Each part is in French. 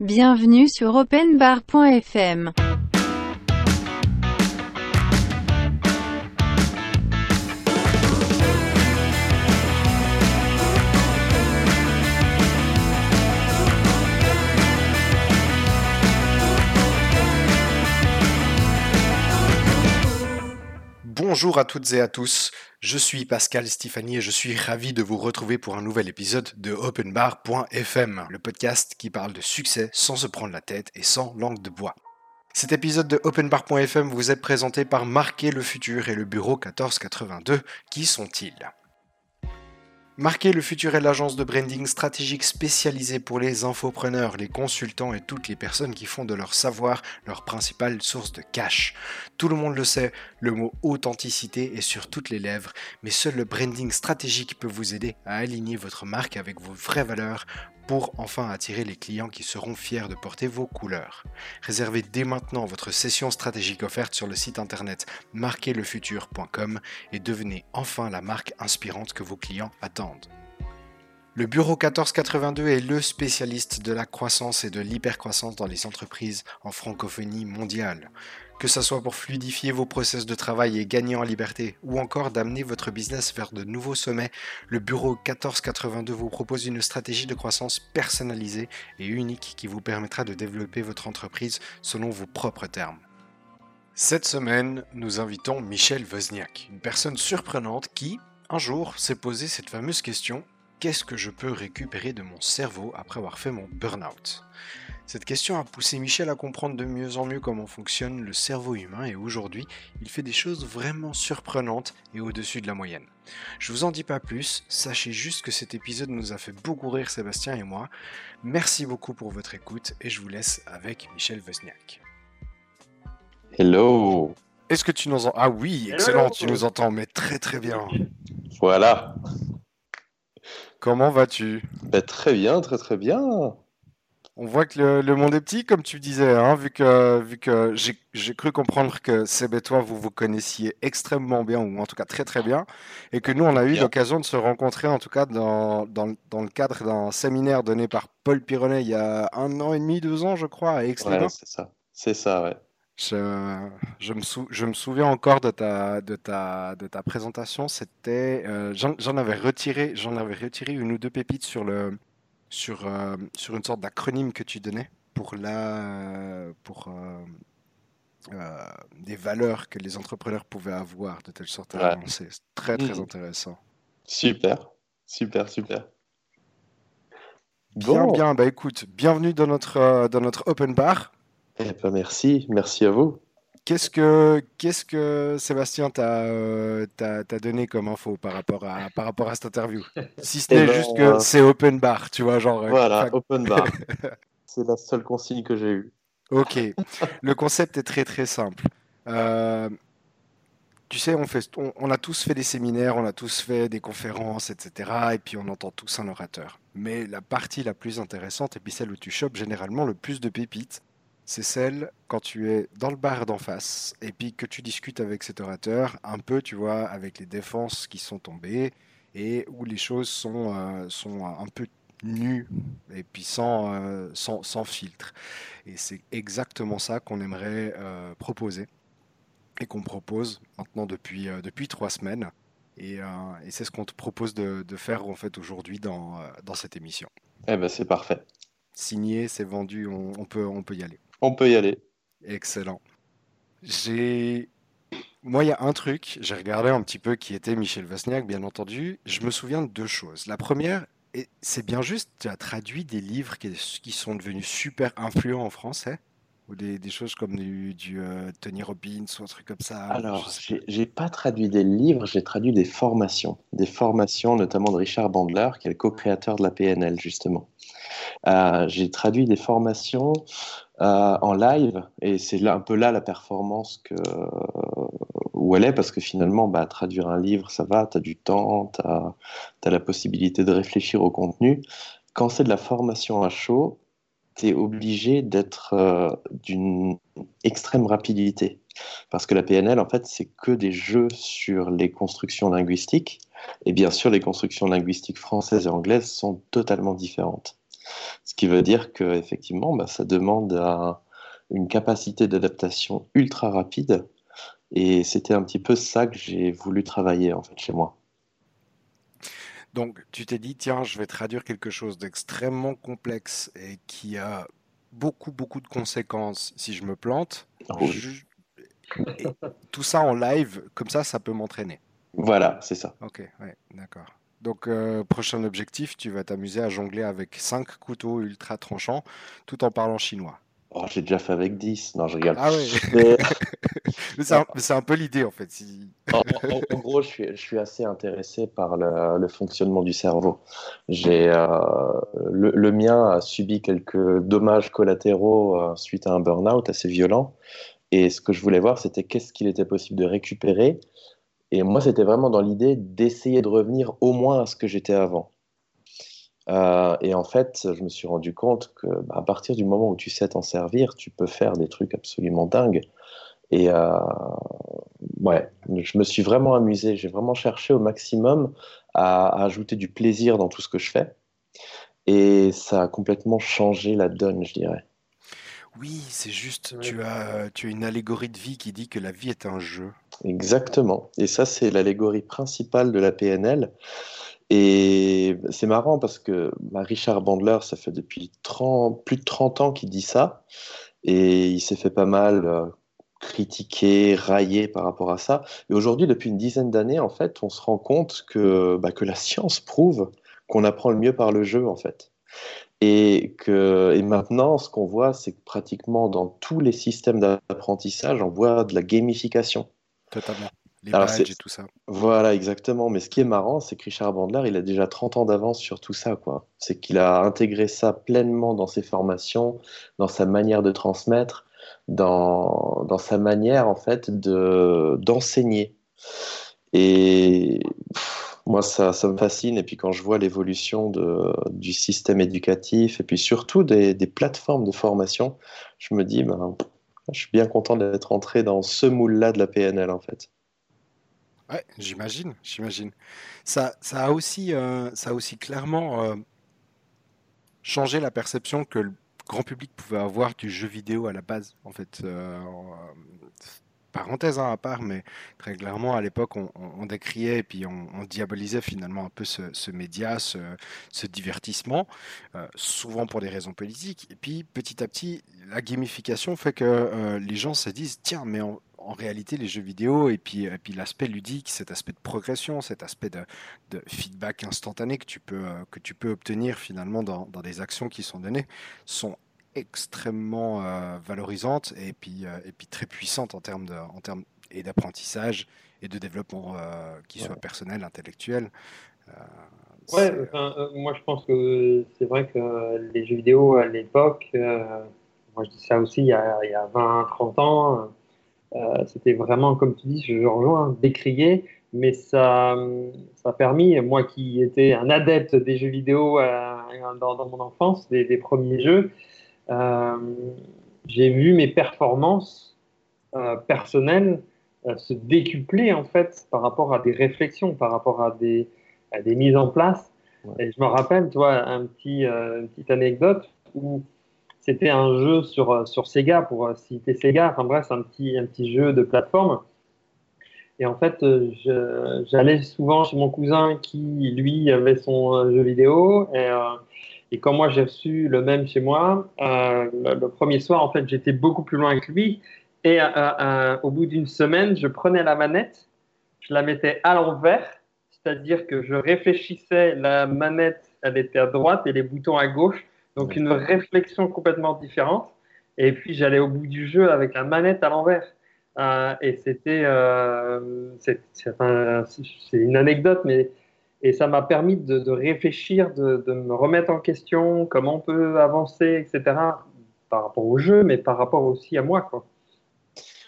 Bienvenue sur openbar.fm. Bonjour à toutes et à tous, je suis Pascal Stéphanie et je suis ravi de vous retrouver pour un nouvel épisode de OpenBar.fm, le podcast qui parle de succès sans se prendre la tête et sans langue de bois. Cet épisode de OpenBar.fm vous est présenté par Marquer le Futur et le bureau 1482. Qui sont-ils? Marquer le futur est l'agence de branding stratégique spécialisée pour les infopreneurs, les consultants et toutes les personnes qui font de leur savoir leur principale source de cash. Tout le monde le sait, le mot authenticité est sur toutes les lèvres, mais seul le branding stratégique peut vous aider à aligner votre marque avec vos vraies valeurs pour enfin attirer les clients qui seront fiers de porter vos couleurs. Réservez dès maintenant votre session stratégique offerte sur le site internet marquerlefutur.com et devenez enfin la marque inspirante que vos clients attendent. Le Bureau 1482 est le spécialiste de la croissance et de l'hypercroissance dans les entreprises en francophonie mondiale. Que ce soit pour fluidifier vos process de travail et gagner en liberté, ou encore d'amener votre business vers de nouveaux sommets, le Bureau 1482 vous propose une stratégie de croissance personnalisée et unique qui vous permettra de développer votre entreprise selon vos propres termes. Cette semaine, nous invitons Michel Wozniak, une personne surprenante qui, un jour, s'est posé cette fameuse question qu'est-ce que je peux récupérer de mon cerveau après avoir fait mon burn-out? Cette question a poussé Michel à comprendre de mieux en mieux comment fonctionne le cerveau humain et aujourd'hui, il fait des choses vraiment surprenantes et au-dessus de la moyenne. Je vous en dis pas plus, sachez juste que cet épisode nous a fait beaucoup rire Sébastien et moi. Merci beaucoup pour votre écoute et je vous laisse avec Michel Wozniak. Hello Est-ce que tu nous entends Ah oui, excellent, tu nous entends, mais très très bien. Voilà Comment vas-tu? Ben, Très bien, très très bien. On voit que le, le monde est petit, comme tu disais, hein, vu que, vu que j'ai cru comprendre que et toi, vous vous connaissiez extrêmement bien, ou en tout cas très très bien, et que nous, on a eu l'occasion de se rencontrer, en tout cas dans, dans, dans le cadre d'un séminaire donné par Paul Pironnet il y a un an et demi, deux ans, je crois, à aix ouais, c'est ça, c'est ça, ouais. Je, je, me sou, je, me souviens encore de ta, de ta, de ta présentation. C'était, euh, j'en avais retiré, j'en avais retiré une ou deux pépites sur le, sur, euh, sur une sorte d'acronyme que tu donnais pour la, pour euh, euh des valeurs que les entrepreneurs pouvaient avoir de telle sorte à avancer. C'est très très mmh. intéressant. Super, super, super. Bien, bon. bien. Bah écoute, bienvenue dans notre, dans notre open bar. Eh ben merci, merci à vous. Qu'est-ce que, qu'est-ce que Sébastien t'a, euh, t'a, t'a donné comme info par rapport à, par rapport à cette interview? Si ce n'est eh ben, juste que euh... c'est open bar, tu vois, genre. Voilà, euh, open bar. c'est la seule consigne que j'ai eue. Ok. Le concept est très très simple. Euh, tu sais, on, fait, on, on, a tous fait des séminaires, on a tous fait des conférences, etc. Et puis on entend tous un orateur. Mais la partie la plus intéressante, et puis celle où tu chopes généralement le plus de pépites, c'est celle quand tu es dans le bar d'en face et puis que tu discutes avec cet orateur, un peu, tu vois, avec les défenses qui sont tombées et où les choses sont, euh, sont un peu nues et puis sans, euh, sans, sans, filtre. Et c'est exactement ça qu'on aimerait euh, proposer et qu'on propose maintenant depuis, depuis trois semaines. Et, et c'est ce qu'on te propose de, de, faire en fait aujourd'hui dans, dans cette émission. Eh ben c'est parfait. Signé, c'est vendu, on, on, peut, on peut y aller. On peut y aller. Excellent. J'ai. Moi, il y a un truc, j'ai regardé un petit peu qui était Michel Wozniak, bien entendu. Je me souviens de deux choses. La première, c'est bien juste, tu as traduit des livres qui, qui, sont devenus super influents en français ou des, des choses comme du, du euh, Tony Robbins ou un truc comme ça Alors, j'ai pas traduit des livres, j'ai traduit des formations. Des formations, notamment de Richard Bandler, qui est le co-créateur de la PNL, justement. Euh, j'ai traduit des formations euh, en live, et c'est un peu là la performance que, où elle est, parce que finalement, bah, traduire un livre, ça va, tu as du temps, tu as, la possibilité de réfléchir au contenu. Quand c'est de la formation à chaud, tu es obligé d'être euh, d'une extrême rapidité. Parce que la PNL, en fait, c'est que des jeux sur les constructions linguistiques. Et bien sûr, les constructions linguistiques françaises et anglaises sont totalement différentes. Ce qui veut dire que effectivement, bah, ça demande à une capacité d'adaptation ultra rapide. Et c'était un petit peu ça que j'ai voulu travailler en fait chez moi. Donc, tu t'es dit, tiens, je vais traduire quelque chose d'extrêmement complexe et qui a beaucoup, beaucoup de conséquences si je me plante. Ah tout ça en live, comme ça, ça peut m'entraîner. Voilà, c'est ça. Ok, ouais, d'accord. Donc, euh, prochain objectif, tu vas t'amuser à jongler avec 5 couteaux ultra tranchants tout en parlant chinois. Oh, j'ai déjà fait avec 10. Non, je rigole. Ah oui. Mais... c'est un, peu l'idée en fait. en, gros, je suis, je suis, assez intéressé par le, le fonctionnement du cerveau. J'ai euh, le, le, mien a subi quelques dommages collatéraux euh, suite à un burn-out assez violent. Et ce que je voulais voir, c'était qu'est-ce qu'il était possible de récupérer. Et moi, c'était vraiment dans l'idée d'essayer de revenir au moins à ce que j'étais avant. Euh, et en fait, je me suis rendu compte que bah, à partir du moment où tu sais t'en servir, tu peux faire des trucs absolument dingues. Et euh, ouais, je me suis vraiment amusé. J'ai vraiment cherché au maximum à, à, ajouter du plaisir dans tout ce que je fais. Et ça a complètement changé la donne, je dirais. Oui, c'est juste, tu as, tu as une allégorie de vie qui dit que la vie est un jeu. Exactement. Et ça, c'est l'allégorie principale de la PNL. Et c'est marrant parce que bah, Richard Bandler, ça fait depuis 30, plus de 30 ans qu'il dit ça. Et il s'est fait pas mal euh, critiquer, railler par rapport à ça. Et aujourd'hui, depuis une dizaine d'années, en fait, on se rend compte que, bah, que la science prouve qu'on apprend le mieux par le jeu, en fait. Et, que, et maintenant, ce qu'on voit, c'est que pratiquement dans tous les systèmes d'apprentissage, on voit de la gamification. Totalement les badges et tout ça. Voilà, exactement. Mais ce qui est marrant, c'est que Richard Bandler, il a déjà 30 ans d'avance sur tout ça. quoi. C'est qu'il a intégré ça pleinement dans ses formations, dans sa manière de transmettre, dans, dans sa manière, en fait, de, d'enseigner. Et moi, ça, ça me fascine. Et puis quand je vois l'évolution du système éducatif, et puis surtout des, des plateformes de formation, je me dis, ben, je suis bien content d'être entré dans ce moule-là de la PNL, en fait. Ouais, j'imagine, j'imagine. Ça, ça a aussi, euh, ça a aussi clairement euh, changé la perception que le grand public pouvait avoir du jeu vidéo à la base. En fait, euh, parenthèse hein, à part, mais très clairement à l'époque, on, décriait et puis on, diabolisait finalement un peu ce, média, ce, divertissement, souvent pour des raisons politiques. Et puis petit à petit, la gamification fait que les gens se disent tiens, mais en réalité, les jeux vidéo et puis, l'aspect ludique, cet aspect de progression, cet aspect de, feedback instantané que tu peux, euh, que tu peux obtenir finalement dans, dans des actions qui sont données, sont extrêmement euh, valorisantes et puis, euh, et puis très puissantes en termes, de, en termes et d'apprentissage et de développement qui soit personnel, intellectuel. ouais, moi je pense que c'est vrai que les jeux vidéo à l'époque, moi je dis ça aussi il y a, il y a 20-30 ans, euh, c'était vraiment, comme tu dis, je rejoins, décrié, mais ça, ça a permis, moi qui étais un adepte des jeux vidéo euh, dans, mon enfance, des, premiers jeux, euh, j'ai vu mes performances personnelles se décupler en fait par rapport à des réflexions, par rapport à des, à des mises en place. Et je me rappelle, tu vois, un petit, une petite anecdote où c'était un jeu sur, euh, sur Sega, pour euh, citer Sega. Enfin bref, un petit, un petit jeu de plateforme. Et en fait, euh, j'allais souvent chez mon cousin qui, lui, avait son jeu vidéo. Et, et quand moi, j'ai reçu le même chez moi, le, premier soir, en fait, j'étais beaucoup plus loin que lui. Et au bout d'une semaine, je prenais la manette, je la mettais à l'envers, c'est-à-dire que je réfléchissais, la manette, elle était à droite et les boutons à gauche. Donc une réflexion complètement différente. Et puis j'allais au bout du jeu avec la manette à l'envers. Euh, et c'était, euh, c'est une anecdote, mais et ça m'a permis de, réfléchir, de, de, me remettre en question, comment on peut avancer, etc. Par rapport au jeu, mais par rapport aussi à moi, quoi.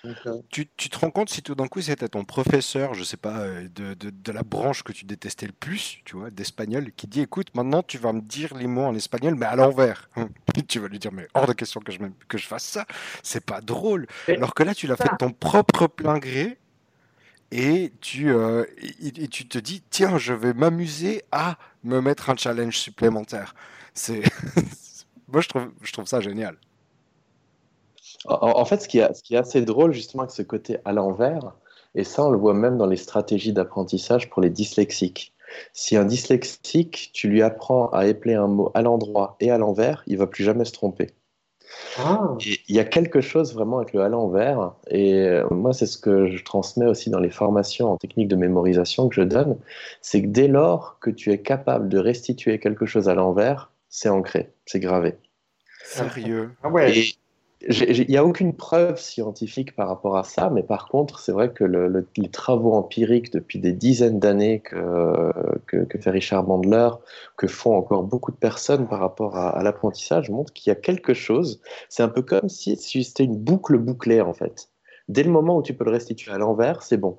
Euh, tu, te rends compte si tout d'un coup c'était ton professeur, je sais pas, euh, de, la branche que tu détestais le plus, tu vois, d'espagnol, qui dit écoute, maintenant tu vas me dire les mots en espagnol, mais à l'envers. tu vas lui dire mais hors de question que je, que je fasse ça, c'est pas drôle. Alors que là tu l'as fait de ton propre plein gré et tu, euh, tu te dis tiens, je vais m'amuser à me mettre un challenge supplémentaire. c'est, moi je trouve, je trouve ça génial. En, fait, ce qui, est, ce qui est assez drôle justement avec ce côté à l'envers, et ça on le voit même dans les stratégies d'apprentissage pour les dyslexiques. Si un dyslexique, tu lui apprends à épeler un mot à l'endroit et à l'envers, il va plus jamais se tromper. Ah. Il y a quelque chose vraiment avec le à l'envers, et euh, moi c'est ce que je transmets aussi dans les formations en technique de mémorisation que je donne, c'est que dès lors que tu es capable de restituer quelque chose à l'envers, c'est ancré, c'est gravé. Sérieux ah ouais. Il n'y a aucune preuve scientifique par rapport à ça, mais par contre, c'est vrai que les travaux empiriques depuis des dizaines d'années que, fait Richard Bandler, que font encore beaucoup de personnes par rapport à, l'apprentissage, montrent qu'il y a quelque chose. C'est un peu comme si c'était une boucle bouclée, en fait. Dès le moment où tu peux le restituer à l'envers, c'est bon.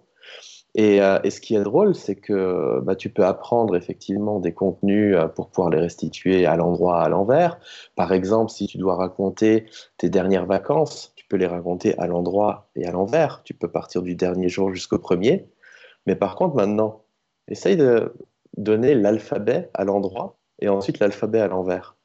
Euh, et, ce qui est drôle, c'est que bah, tu peux apprendre effectivement des contenus euh, pour pouvoir les restituer à l'endroit, à l'envers. Par exemple, si tu dois raconter tes dernières vacances, tu peux les raconter à l'endroit et à l'envers. Tu peux partir du dernier jour jusqu'au premier. Mais par contre, maintenant, essaye de donner l'alphabet à l'endroit et ensuite l'alphabet à l'envers.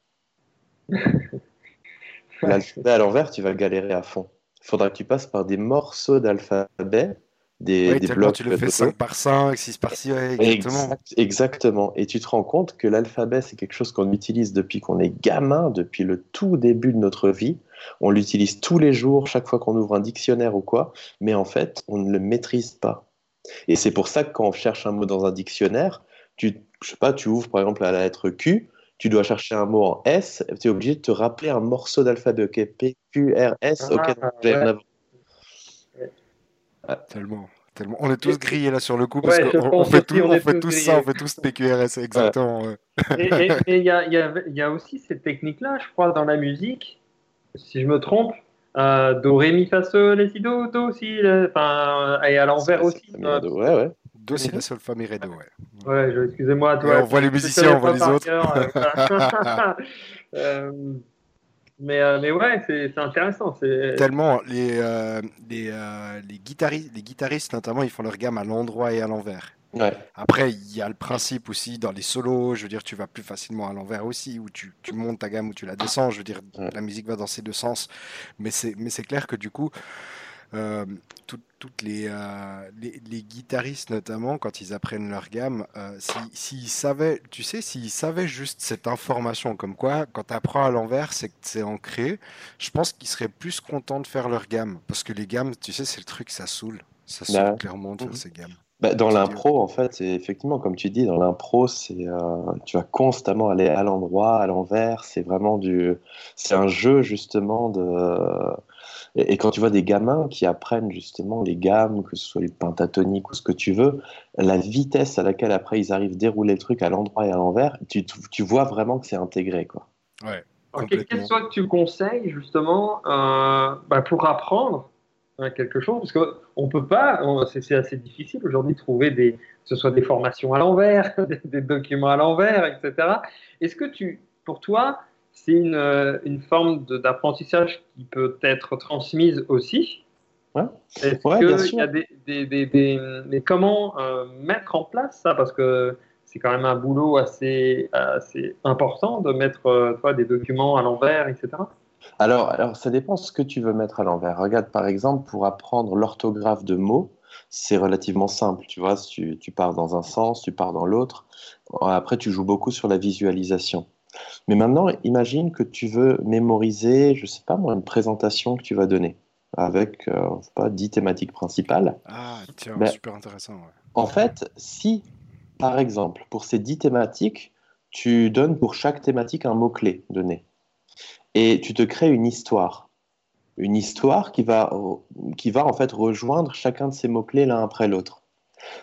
l'alphabet à l'envers, tu vas galérer à fond. Il faudra que tu passes par des morceaux d'alphabet des, blocs. Tu le fais 5 par 5, 6 par 6, exactement. exactement. Et tu te rends compte que l'alphabet, c'est quelque chose qu'on utilise depuis qu'on est gamin, depuis le tout début de notre vie. On l'utilise tous les jours, chaque fois qu'on ouvre un dictionnaire ou quoi, mais en fait, on ne le maîtrise pas. Et c'est pour ça que quand on cherche un mot dans un dictionnaire, tu, je sais pas, tu ouvres par exemple la lettre Q, tu dois chercher un mot en S, tu es obligé de te rappeler un morceau d'alphabet, ok, P, Q, R, S, ok, ah, ah, tellement. Tellement. On est tous grillés là sur le coup parce qu'on fait, tout, on fait tous ça, on fait tous PQRS, exactement. Et il y, a, y, a, aussi cette technique-là, je crois, dans la musique, si je me trompe, euh, Do, Ré, Mi, Fa, Sol, La, Si, Do, Do, Si, enfin, et à l'envers aussi. ouais, ouais. Do, Si, La, Sol, Fa, Mi, Ré, Do, ouais. Ouais, excusez-moi. On voit les musiciens, on voit les autres. euh, mais, euh, mais ouais, c'est intéressant. Tellement, les, euh, les, euh, les, guitaristes, les guitaristes, notamment, ils font leur gamme à l'endroit et à l'envers. Ouais. Après, il y a le principe aussi dans les solos, je veux dire, tu vas plus facilement à l'envers aussi, ou tu, tu, montes ta gamme ou tu la descends, je veux dire, la musique va dans ces deux sens. Mais c'est clair que du coup, euh, toutes euh, les, les, guitaristes notamment, quand ils apprennent leur gamme, euh, s'ils savaient, tu sais, s'ils savaient juste cette information, comme quoi, quand tu apprends à l'envers, c'est que c'est ancré, je pense qu'ils seraient plus contents de faire leur gamme. Parce que les gammes, tu sais, c'est le truc, ça saoule. Ça saoule bah, clairement de faire mhm. ces gammes. Bah, dans l'impro, en fait, c'est effectivement, comme tu dis, dans l'impro, c'est tu vas constamment aller à l'endroit, à l'envers. C'est vraiment du, c'est un jeu justement de et, quand tu vois des gamins qui apprennent justement les gammes, que ce soit les pentatoniques ou ce que tu veux, la vitesse à laquelle après ils arrivent à dérouler le truc à l'endroit et à l'envers, tu, tu, vois vraiment que c'est intégré. Quoi. Ouais, Qu'est-ce que tu conseilles justement euh, bah, pour apprendre hein, quelque chose Parce qu'on ne peut pas, c'est assez difficile aujourd'hui de trouver des, que ce soit des formations à l'envers, des, des, documents à l'envers, etc. Est-ce que tu, pour toi, c'est une, euh, une, forme d'apprentissage qui peut être transmise aussi. Ouais. Est-ce qu'il y a des, des, des, Mais comment euh, mettre en place ça? Parce que c'est quand même un boulot assez, assez important de mettre euh, des documents à l'envers, etc. Alors, alors, ça dépend ce que tu veux mettre à l'envers. Regarde, par exemple, pour apprendre l'orthographe de mots, c'est relativement simple. Tu vois, tu, tu pars dans un sens, tu pars dans l'autre. Après, tu joues beaucoup sur la visualisation. Mais maintenant, imagine que tu veux mémoriser, je ne sais pas moi, une présentation que tu vas donner avec, euh, pas, 10 thématiques principales. Ah, tiens, ben, super intéressant. En fait, si, par exemple, pour ces 10 thématiques, tu donnes pour chaque thématique un mot-clé donné, et tu te crées une histoire, une histoire qui va, qui va en fait rejoindre chacun de ces mots-clés l'un après l'autre.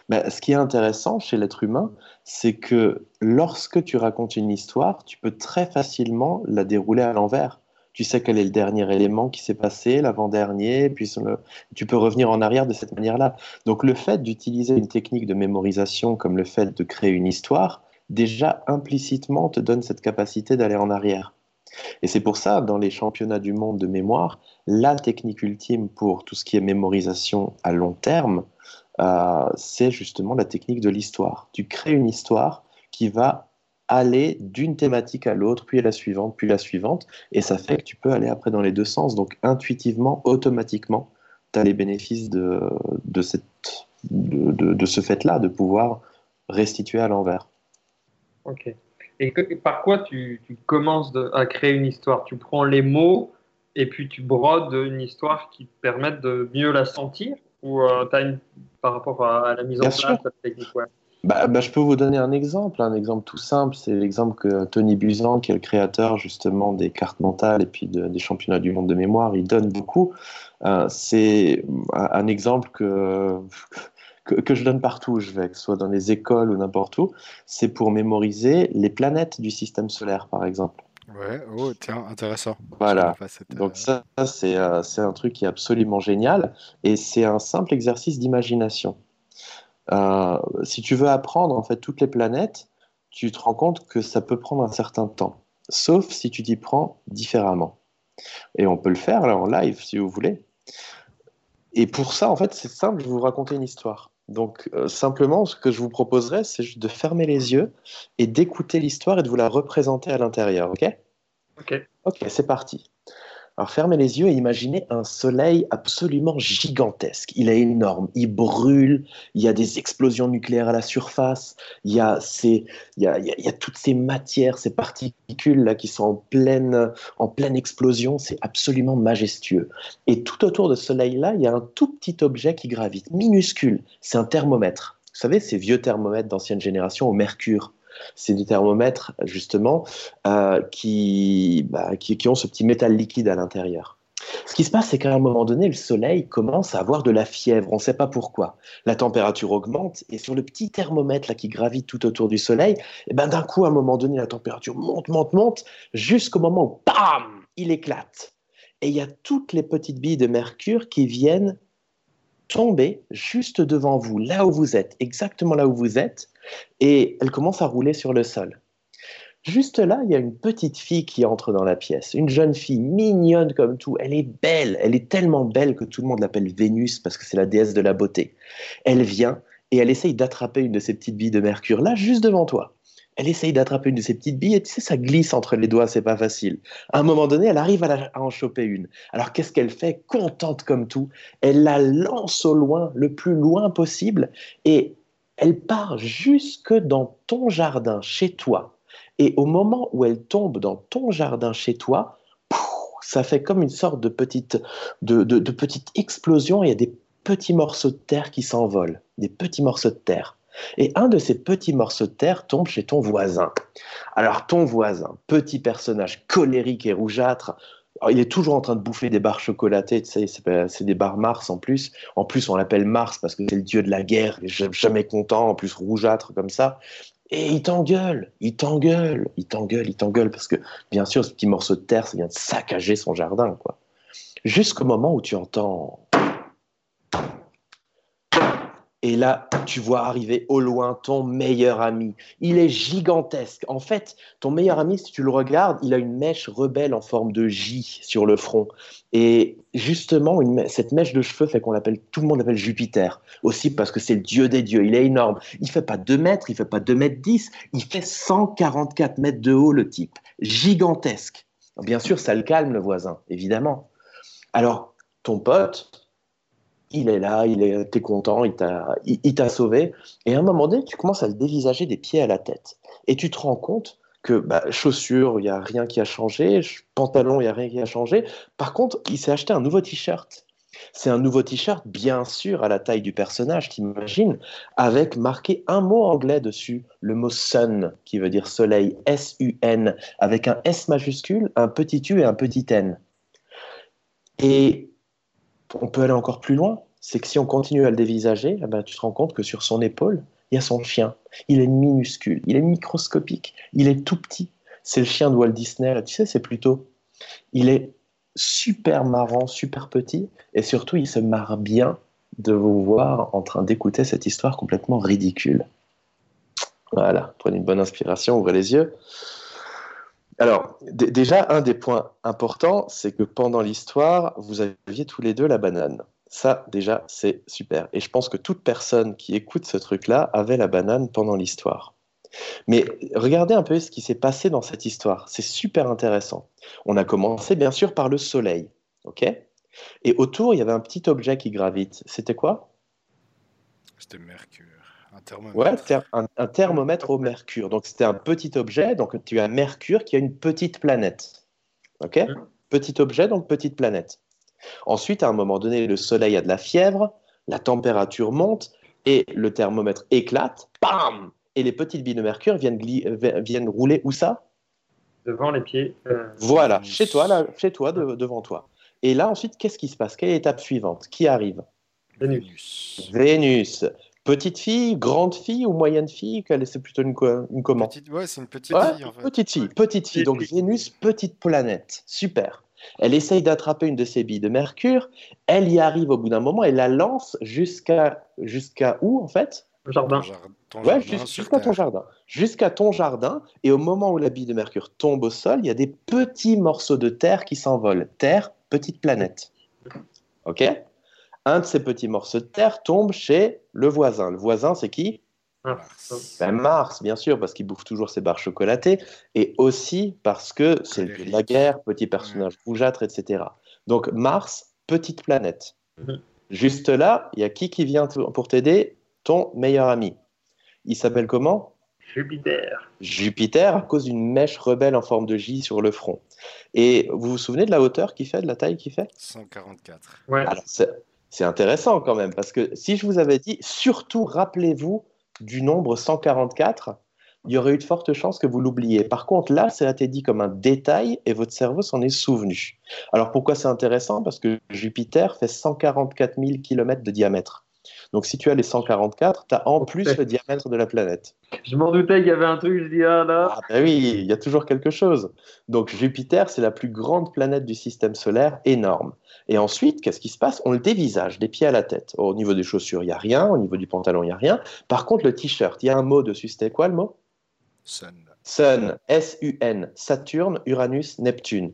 Mais ce qui est intéressant chez l'être humain, c'est que lorsque tu racontes une histoire, tu peux très facilement la dérouler à l'envers. Tu sais quel est le dernier élément qui s'est passé, l'avant-dernier, puis tu peux revenir en arrière de cette manière-là. Donc le fait d'utiliser une technique de mémorisation comme le fait de créer une histoire, déjà implicitement te donne cette capacité d'aller en arrière. Et c'est pour ça, dans les championnats du monde de mémoire, la technique ultime pour tout ce qui est mémorisation à long terme, euh, c'est justement la technique de l'histoire. Tu crées une histoire qui va aller d'une thématique à l'autre, puis à la suivante, puis la suivante, et ça fait que tu peux aller après dans les deux sens. Donc intuitivement, automatiquement, tu as les bénéfices de, de, cette, de, de, ce fait-là, de pouvoir restituer à l'envers. Ok. Et par quoi tu, tu commences à créer une histoire? Tu prends les mots et puis tu brodes une histoire qui permette de mieux la sentir? Ou euh, as une, par rapport à, la mise en place de la technique bah, bah, je peux vous donner un exemple, un exemple tout simple. C'est l'exemple que Tony Buzan, qui est le créateur justement des cartes mentales et puis des championnats du monde de mémoire, il donne beaucoup. Euh, c'est un exemple que, que, je donne partout où je vais, que ce soit dans les écoles ou n'importe où. C'est pour mémoriser les planètes du système solaire, par exemple. Ouais, oh, tiens, intéressant. Voilà. Donc, euh, ça, c'est euh, c'est un truc qui est absolument génial et c'est un simple exercice d'imagination. Euh, si tu veux apprendre en fait toutes les planètes, tu te rends compte que ça peut prendre un certain temps, sauf si tu t'y prends différemment. Et on peut le faire là en live si vous voulez. Et pour ça, en fait, c'est simple, je vais vous raconter une histoire. Donc, euh, simplement, ce que je vous proposerais, c'est juste de fermer les yeux et d'écouter l'histoire et de vous la représenter à l'intérieur, ok? Ok. Ok, c'est parti. Alors fermez les yeux et imaginez un soleil absolument gigantesque. Il est énorme, il brûle, il y a des explosions nucléaires à la surface, il y a, il y a toutes ces matières, ces particules là qui sont en pleine, en pleine explosion. C'est absolument majestueux. Et tout autour de ce soleil-là, il y a un tout petit objet qui gravite, minuscule. C'est un thermomètre. Vous savez, ces vieux thermomètres d'ancienne génération au mercure c'est des thermomètres justement euh, bah, qui, qui, ont ce petit métal liquide à l'intérieur. Ce qui se passe, c'est qu'à un moment donné, le Soleil commence à avoir de la fièvre. On ne sait pas pourquoi. La température augmente et sur le petit thermomètre là, qui gravite tout autour du Soleil, eh ben, d'un coup, à un moment donné, la température monte, monte, monte, jusqu'au moment où, bam, il éclate. Et il y a toutes les petites billes de mercure qui viennent tomber juste devant vous, là où vous êtes, exactement là où vous êtes, et elle commence à rouler sur le sol. Juste là, il y a une petite fille qui entre dans la pièce, une jeune fille mignonne comme tout. Elle est belle, elle est tellement belle que tout le monde l'appelle Vénus parce que c'est la déesse de la beauté. Elle vient et elle essaye d'attraper une de ces petites billes de mercure là, juste devant toi. Elle essaye d'attraper une de ces petites billes et tu sais, ça glisse entre les doigts, c'est pas facile. À un moment donné, elle arrive à, à en choper une. Alors qu'est-ce qu'elle fait? Contente comme tout, elle la lance au loin, le plus loin possible, et elle part jusque dans ton jardin chez toi. Et au moment où elle tombe dans ton jardin chez toi, ça fait comme une sorte de petite, de, de, petite explosion. Il y a des petits morceaux de terre qui s'envolent, des petits morceaux de terre. Et un de ces petits morceaux de terre tombe chez ton voisin. Alors ton voisin, petit personnage colérique et rougeâtre, il est toujours en train de bouffer des barres chocolatées, c'est des barres Mars en plus. En plus, on l'appelle Mars parce que c'est le dieu de la guerre, jamais content, en plus rougeâtre comme ça. Et il t'engueule, il t'engueule, il t'engueule, il t'engueule parce que, bien sûr, ce petit morceau de terre, ça vient de saccager son jardin, quoi. Jusqu'au moment où tu entends et là, tu vois arriver au loin ton meilleur ami. Il est gigantesque. En fait, ton meilleur ami, si tu le regardes, il a une mèche rebelle en forme de J sur le front. Et justement, cette mèche de cheveux fait qu'on l'appelle, tout le monde l'appelle Jupiter. Aussi parce que c'est le dieu des dieux. Il est énorme. Il fait pas 2 mètres, il fait pas 2 mètres 10, il fait 144 mètres de haut, le type. Gigantesque. Bien sûr, ça le calme, le voisin, évidemment. Alors, ton pote, il est là, il est, t'es content, il t'a, il, t'a sauvé. Et à un moment donné, tu commences à le dévisager des pieds à la tête. Et tu te rends compte que bah, chaussures, il n'y a rien qui a changé, pantalon, il n'y a rien qui a changé. Par contre, il s'est acheté un nouveau t-shirt. C'est un nouveau t-shirt, bien sûr, à la taille du personnage, t'imagines, avec marqué un mot anglais dessus, le mot sun, qui veut dire soleil, S-U-N, avec un S majuscule, un petit U et un petit N. Et on peut aller encore plus loin, c'est que si on continue à le dévisager, eh ben, tu te rends compte que sur son épaule, il y a son chien. Il est minuscule, il est microscopique, il est tout petit. C'est le chien de Walt Disney, tu sais, c'est plutôt. Il est super marrant, super petit, et surtout, il se marre bien de vous voir en train d'écouter cette histoire complètement ridicule. Voilà, prenez une bonne inspiration, ouvrez les yeux. Alors, déjà, un des points importants, c'est que pendant l'histoire, vous aviez tous les deux la banane. Ça, déjà, c'est super. Et je pense que toute personne qui écoute ce truc-là avait la banane pendant l'histoire. Mais regardez un peu ce qui s'est passé dans cette histoire. C'est super intéressant. On a commencé bien sûr par le Soleil, ok? Et autour, il y avait un petit objet qui gravite. C'était quoi? C'était Mercure. Un thermomètre. Ouais, un, un, thermomètre au mercure. Donc c'était un petit objet. Donc tu as Mercure qui a une petite planète. Ok? Petit objet, donc petite planète. Ensuite, à un moment donné, le Soleil a de la fièvre, la température monte et le thermomètre éclate. Bam et les petites billes de mercure viennent, viennent rouler où ça? Devant les pieds. Euh, voilà, chez toi, là, chez toi, devant toi. Et là, ensuite, qu'est-ce qui se passe? Quelle est l'étape suivante? Qui arrive? Vénus. Vénus. Petite fille, grande fille ou moyenne fille C'est plutôt une, une comment petite, Ouais, c'est une petite fille. En fait. Petite fille, petite fille. Donc Vénus, petite planète. Super. Elle essaye d'attraper une de ces billes de Mercure. Elle y arrive au bout d'un moment et la lance jusqu'à jusqu'à où en fait? Jardin. ouais, jusqu'à ton jardin. Jusqu'à ton jardin. Et au moment où la bille de Mercure tombe au sol, il y a des petits morceaux de terre qui s'envolent. Terre, petite planète. OK? Un de ces petits morceaux de terre tombe chez le voisin. Le voisin, c'est qui? Mars. Ben Mars, bien sûr, parce qu'il bouffe toujours ses barres chocolatées, et aussi parce que c'est la guerre, petit personnage rougeâtre, etc. Donc Mars, petite planète. Mhm. Juste là, il y a qui qui vient pour t'aider? Ton meilleur ami. Il s'appelle comment? Jupiter. Jupiter, à cause d'une mèche rebelle en forme de J sur le front. Et vous vous souvenez de la hauteur qu'il fait, de la taille qu'il fait? 144. Ouais. C'est intéressant quand même, parce que si je vous avais dit, surtout rappelez-vous du nombre 144, il y aurait eu de fortes chances que vous l'oubliez. Par contre, là, ça a été dit comme un détail et votre cerveau s'en est souvenu. Alors pourquoi c'est intéressant? Parce que Jupiter fait 144 000 km de diamètre. Donc si tu as les 144, tu as en plus le diamètre de la planète. Je m'en doutais qu'il y avait un truc, je dis ah là. Ah ben oui, il y a toujours quelque chose. Donc Jupiter, c'est la plus grande planète du système solaire, énorme. Et ensuite, qu'est-ce qui se passe? On le dévisage des pieds à la tête. Au niveau des chaussures, il n'y a rien. Au niveau du pantalon, il n'y a rien. Par contre, le t-shirt, il y a un mot dessus. C'était quoi le mot? Sun. Sun, S-U-N, Saturne, Uranus, Neptune.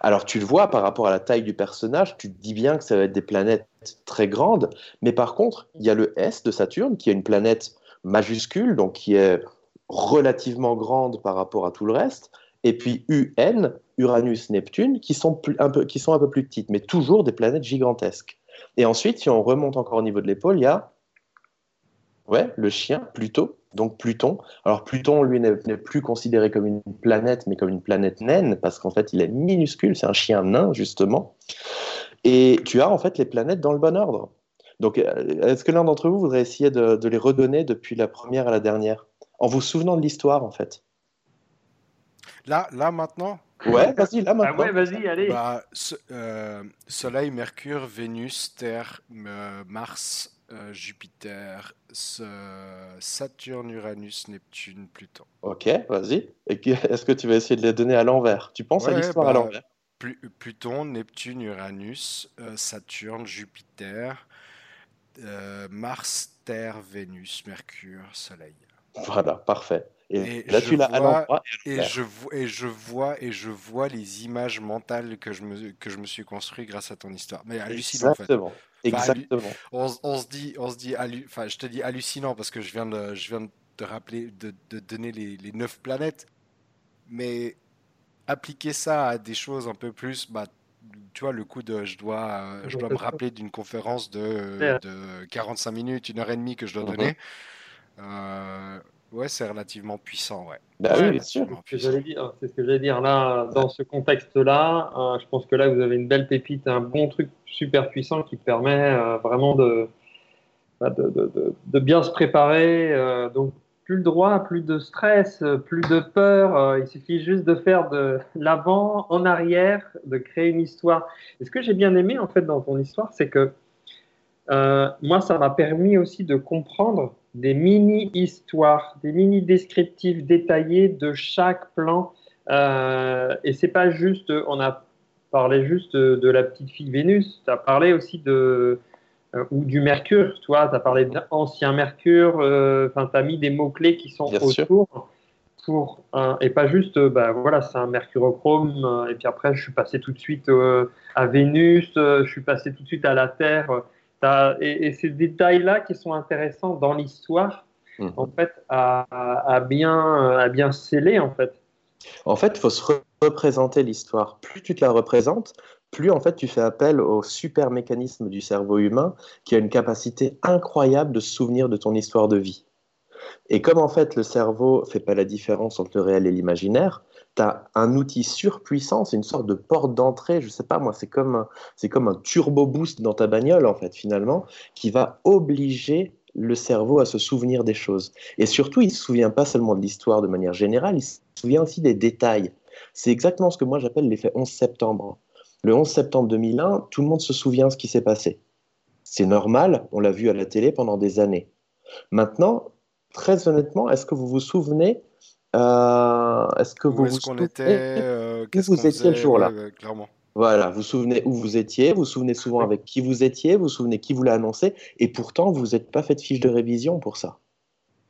Alors tu le vois par rapport à la taille du personnage, tu te dis bien que ça va être des planètes très grandes, mais par contre, il y a le S de Saturne qui est une planète majuscule, donc qui est relativement grande par rapport à tout le reste, et puis UN, Uranus, Neptune, qui sont, un peu, plus petites, mais toujours des planètes gigantesques. Et ensuite, si on remonte encore au niveau de l'épaule, il y a ouais, le chien, Pluto, donc Pluton. Alors Pluton, lui, n'est plus considéré comme une planète, mais comme une planète naine, parce qu'en fait, il est minuscule, c'est un chien nain, justement. Et tu as en fait les planètes dans le bon ordre. Donc, euh, est-ce que l'un d'entre vous voudrait essayer de, les redonner depuis la première à la dernière, en vous souvenant de l'histoire, en fait Là, là maintenant? Ouais, vas-y, là maintenant. Ah ouais, vas-y, allez. Bah, euh, Soleil, Mercure, Vénus, Terre, euh, Mars, euh, Jupiter, Saturne, Uranus, Neptune, Pluton. Ok, vas-y. Est-ce que tu vas essayer de les donner à l'envers? Tu penses à l'histoire à bah, l'envers? Pluton, Neptune, Uranus, euh, Saturne, Jupiter, euh, Mars, Terre, Vénus, Mercure, Soleil. Voilà, parfait. Et, là, tu l'as à l'endroit. Et, je, et je vois et je vois les images mentales que je me, que je me suis construit grâce à ton histoire. Mais hallucinant, Exactement. en fait. Exactement. On, se dit, on se dit, enfin, je te dis hallucinant parce que je viens de, je viens de te rappeler, de, de donner les, les, neuf planètes, mais appliquer ça à des choses un peu plus, bah, tu vois, le coup de, je dois, je dois me rappeler d'une conférence de, de, 45 minutes, une heure et demie que je dois donner. Mhm. Euh, Ouais, c'est relativement puissant, ouais. Bah oui, bien sûr. C'est ce que j'allais dire. Là, dans ce contexte-là, euh, je pense que là, vous avez une belle pépite, un bon truc super puissant qui permet euh, vraiment bah, de, de, de, de, bien se préparer. Euh, donc, plus le droit, plus de stress, plus de peur. il suffit juste de faire de l'avant en arrière, de créer une histoire. Et ce que j'ai bien aimé, en fait, dans ton histoire, c'est que moi, ça m'a permis aussi de comprendre des mini-histoires, des mini-descriptifs détaillés de chaque plan. Euh, et c'est pas juste, on a parlé juste de la petite fille Vénus, tu as parlé aussi de, euh, ou du Mercure, toi, tu as parlé d'ancien Mercure, euh, enfin, tu as mis des mots-clés qui sont autour. Pour, et pas juste, bah, voilà, c'est un mercurochrome, et puis après, je suis passé tout de suite à Vénus, je suis passé tout de suite à la Terre. Et, et, ces détails-là qui sont intéressants dans l'histoire, mhm. en fait, à, bien, à bien sceller, en fait. En fait, il faut se représenter l'histoire. Plus tu te la représentes, plus en fait tu fais appel au super mécanisme du cerveau humain qui a une capacité incroyable de se souvenir de ton histoire de vie. Et comme en fait le cerveau fait pas la différence entre le réel et l'imaginaire, tu as un outil surpuissant, c'est une sorte de porte d'entrée, je sais pas moi, c'est comme, c'est comme un turbo boost dans ta bagnole en fait finalement, qui va obliger le cerveau à se souvenir des choses. Et surtout, il ne se souvient pas seulement de l'histoire de manière générale, il se souvient aussi des détails. C'est exactement ce que moi j'appelle l'effet 11 septembre. Le 11 septembre 2001, tout le monde se souvient de ce qui s'est passé. C'est normal, on l'a vu à la télé pendant des années. Maintenant, très honnêtement, est-ce que vous vous souvenez Est-ce que vous vous souvenez euh, où vous étiez le jour-là Clairement. Voilà, vous vous souvenez où vous étiez, vous vous souvenez souvent avec qui vous étiez, vous vous souvenez qui vous l'a annoncé, et pourtant vous n'êtes pas fait de fiche de révision pour ça.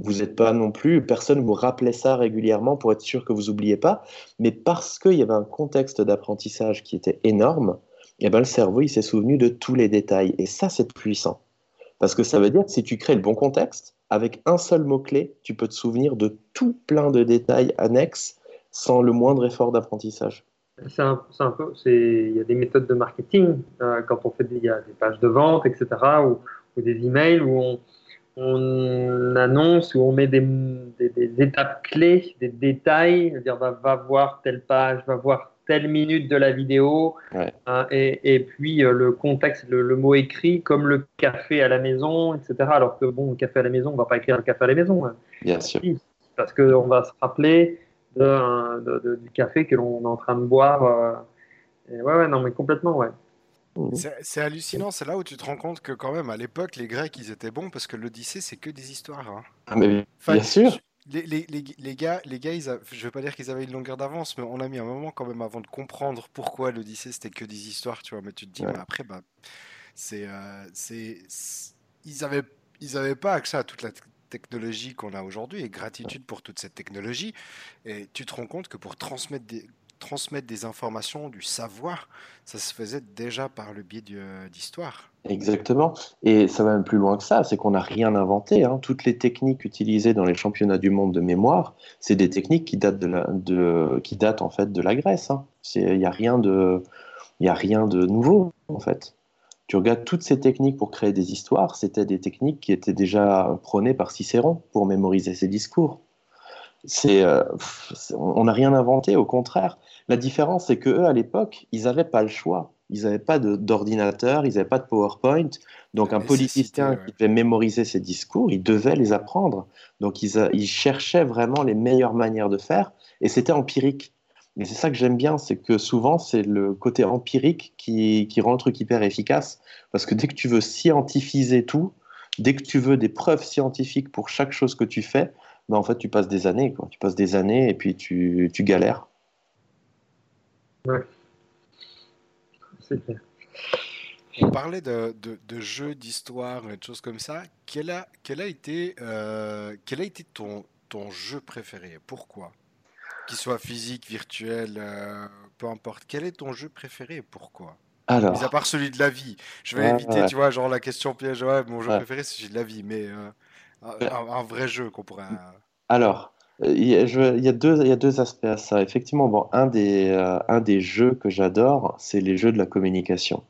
Vous n'êtes pas non plus, personne vous rappelait ça régulièrement pour être sûr que vous n'oubliez pas, mais parce qu'il y avait un contexte d'apprentissage qui était énorme, et eh ben le cerveau il s'est souvenu de tous les détails, et ça c'est puissant. Parce que ça veut dire que si tu crées le bon contexte, avec un seul mot-clé, tu peux te souvenir de tout plein de détails annexes sans le moindre effort d'apprentissage. C'est un, peu, il y a des méthodes de marketing euh, quand on fait des, y a des pages de vente, etc., ou, ou des emails où on, on, annonce, où on met des, étapes clés, des détails, dire va, va, voir telle page, va voir telle minute de la vidéo, hein, et, et, puis euh, le contexte, le, mot écrit, comme le café à la maison, etc. Alors que bon, le café à la maison, on va pas écrire le café à la maison. Hein. Bien sûr. Parce qu'on va se rappeler de, du café que l'on est en train de boire. Euh, ouais, ouais, non, mais complètement, ouais. Mmh. C'est hallucinant, c'est là où tu te rends compte que quand même à l'époque les Grecs ils étaient bons parce que l'Odyssée c'est que des histoires. Hein. Ah mais bien sûr. Les, les, les, gars, les gars ils je veux pas dire qu'ils avaient une longueur d'avance, mais on a mis un moment quand même avant de comprendre pourquoi l'Odyssée c'était que des histoires, tu vois. Mais tu te dis, mais après, bah, c'est, euh, c'est, ils avaient, ils avaient pas accès à toute la technologie qu'on a aujourd'hui et gratitude pour toute cette technologie. Et tu te rends compte que pour transmettre des, transmettre des informations, du savoir, ça se faisait déjà par le biais d'histoire. Exactement. Et ça va même plus loin que ça, c'est qu'on n'a rien inventé. Hein. Toutes les techniques utilisées dans les championnats du monde de mémoire, c'est des techniques qui datent, de, la, qui datent en fait de la Grèce. Hein. Il n'y a, rien de, a rien de nouveau en fait. Tu regardes toutes ces techniques pour créer des histoires, c'était des techniques qui étaient déjà prônées par Cicéron pour mémoriser ses discours. C'est, euh, on n'a rien inventé, au contraire. La différence, c'est que eux, à l'époque, ils n'avaient pas le choix. Ils n'avaient pas d'ordinateur, ils n'avaient pas de PowerPoint. Donc, un politicien qui devait mémoriser ses discours, il devait les apprendre. Donc, ils, ils cherchaient vraiment les meilleures manières de faire, et c'était empirique. Mais c'est ça que j'aime bien, c'est que souvent, c'est le côté empirique qui, qui, rend le truc hyper efficace. Parce que dès que tu veux scientifiser tout, dès que tu veux des preuves scientifiques pour chaque chose que tu fais, ben en fait, tu passes des années. Quoi. Tu passes des années et puis tu, tu galères. Ouais. C'est clair. On parlait de, de, de jeux, d'histoire et de choses comme ça. Quel a, quel a été, euh, quel a été ton, ton jeu préféré? Pourquoi? Qu'il soit physique, virtuel, euh, peu importe. Quel est ton jeu préféré et pourquoi? Alors. Mis à part celui de la vie. Je vais éviter, tu vois, genre la question piège. Ouais, mon jeu préféré, c'est celui de la vie. Mais euh, un, vrai jeu qu'on pourrait. Alors, il y, a, je, il, y a deux, il y, a, deux, aspects à ça. Effectivement, bon, un, des, euh, un des jeux que j'adore, c'est les jeux de la communication.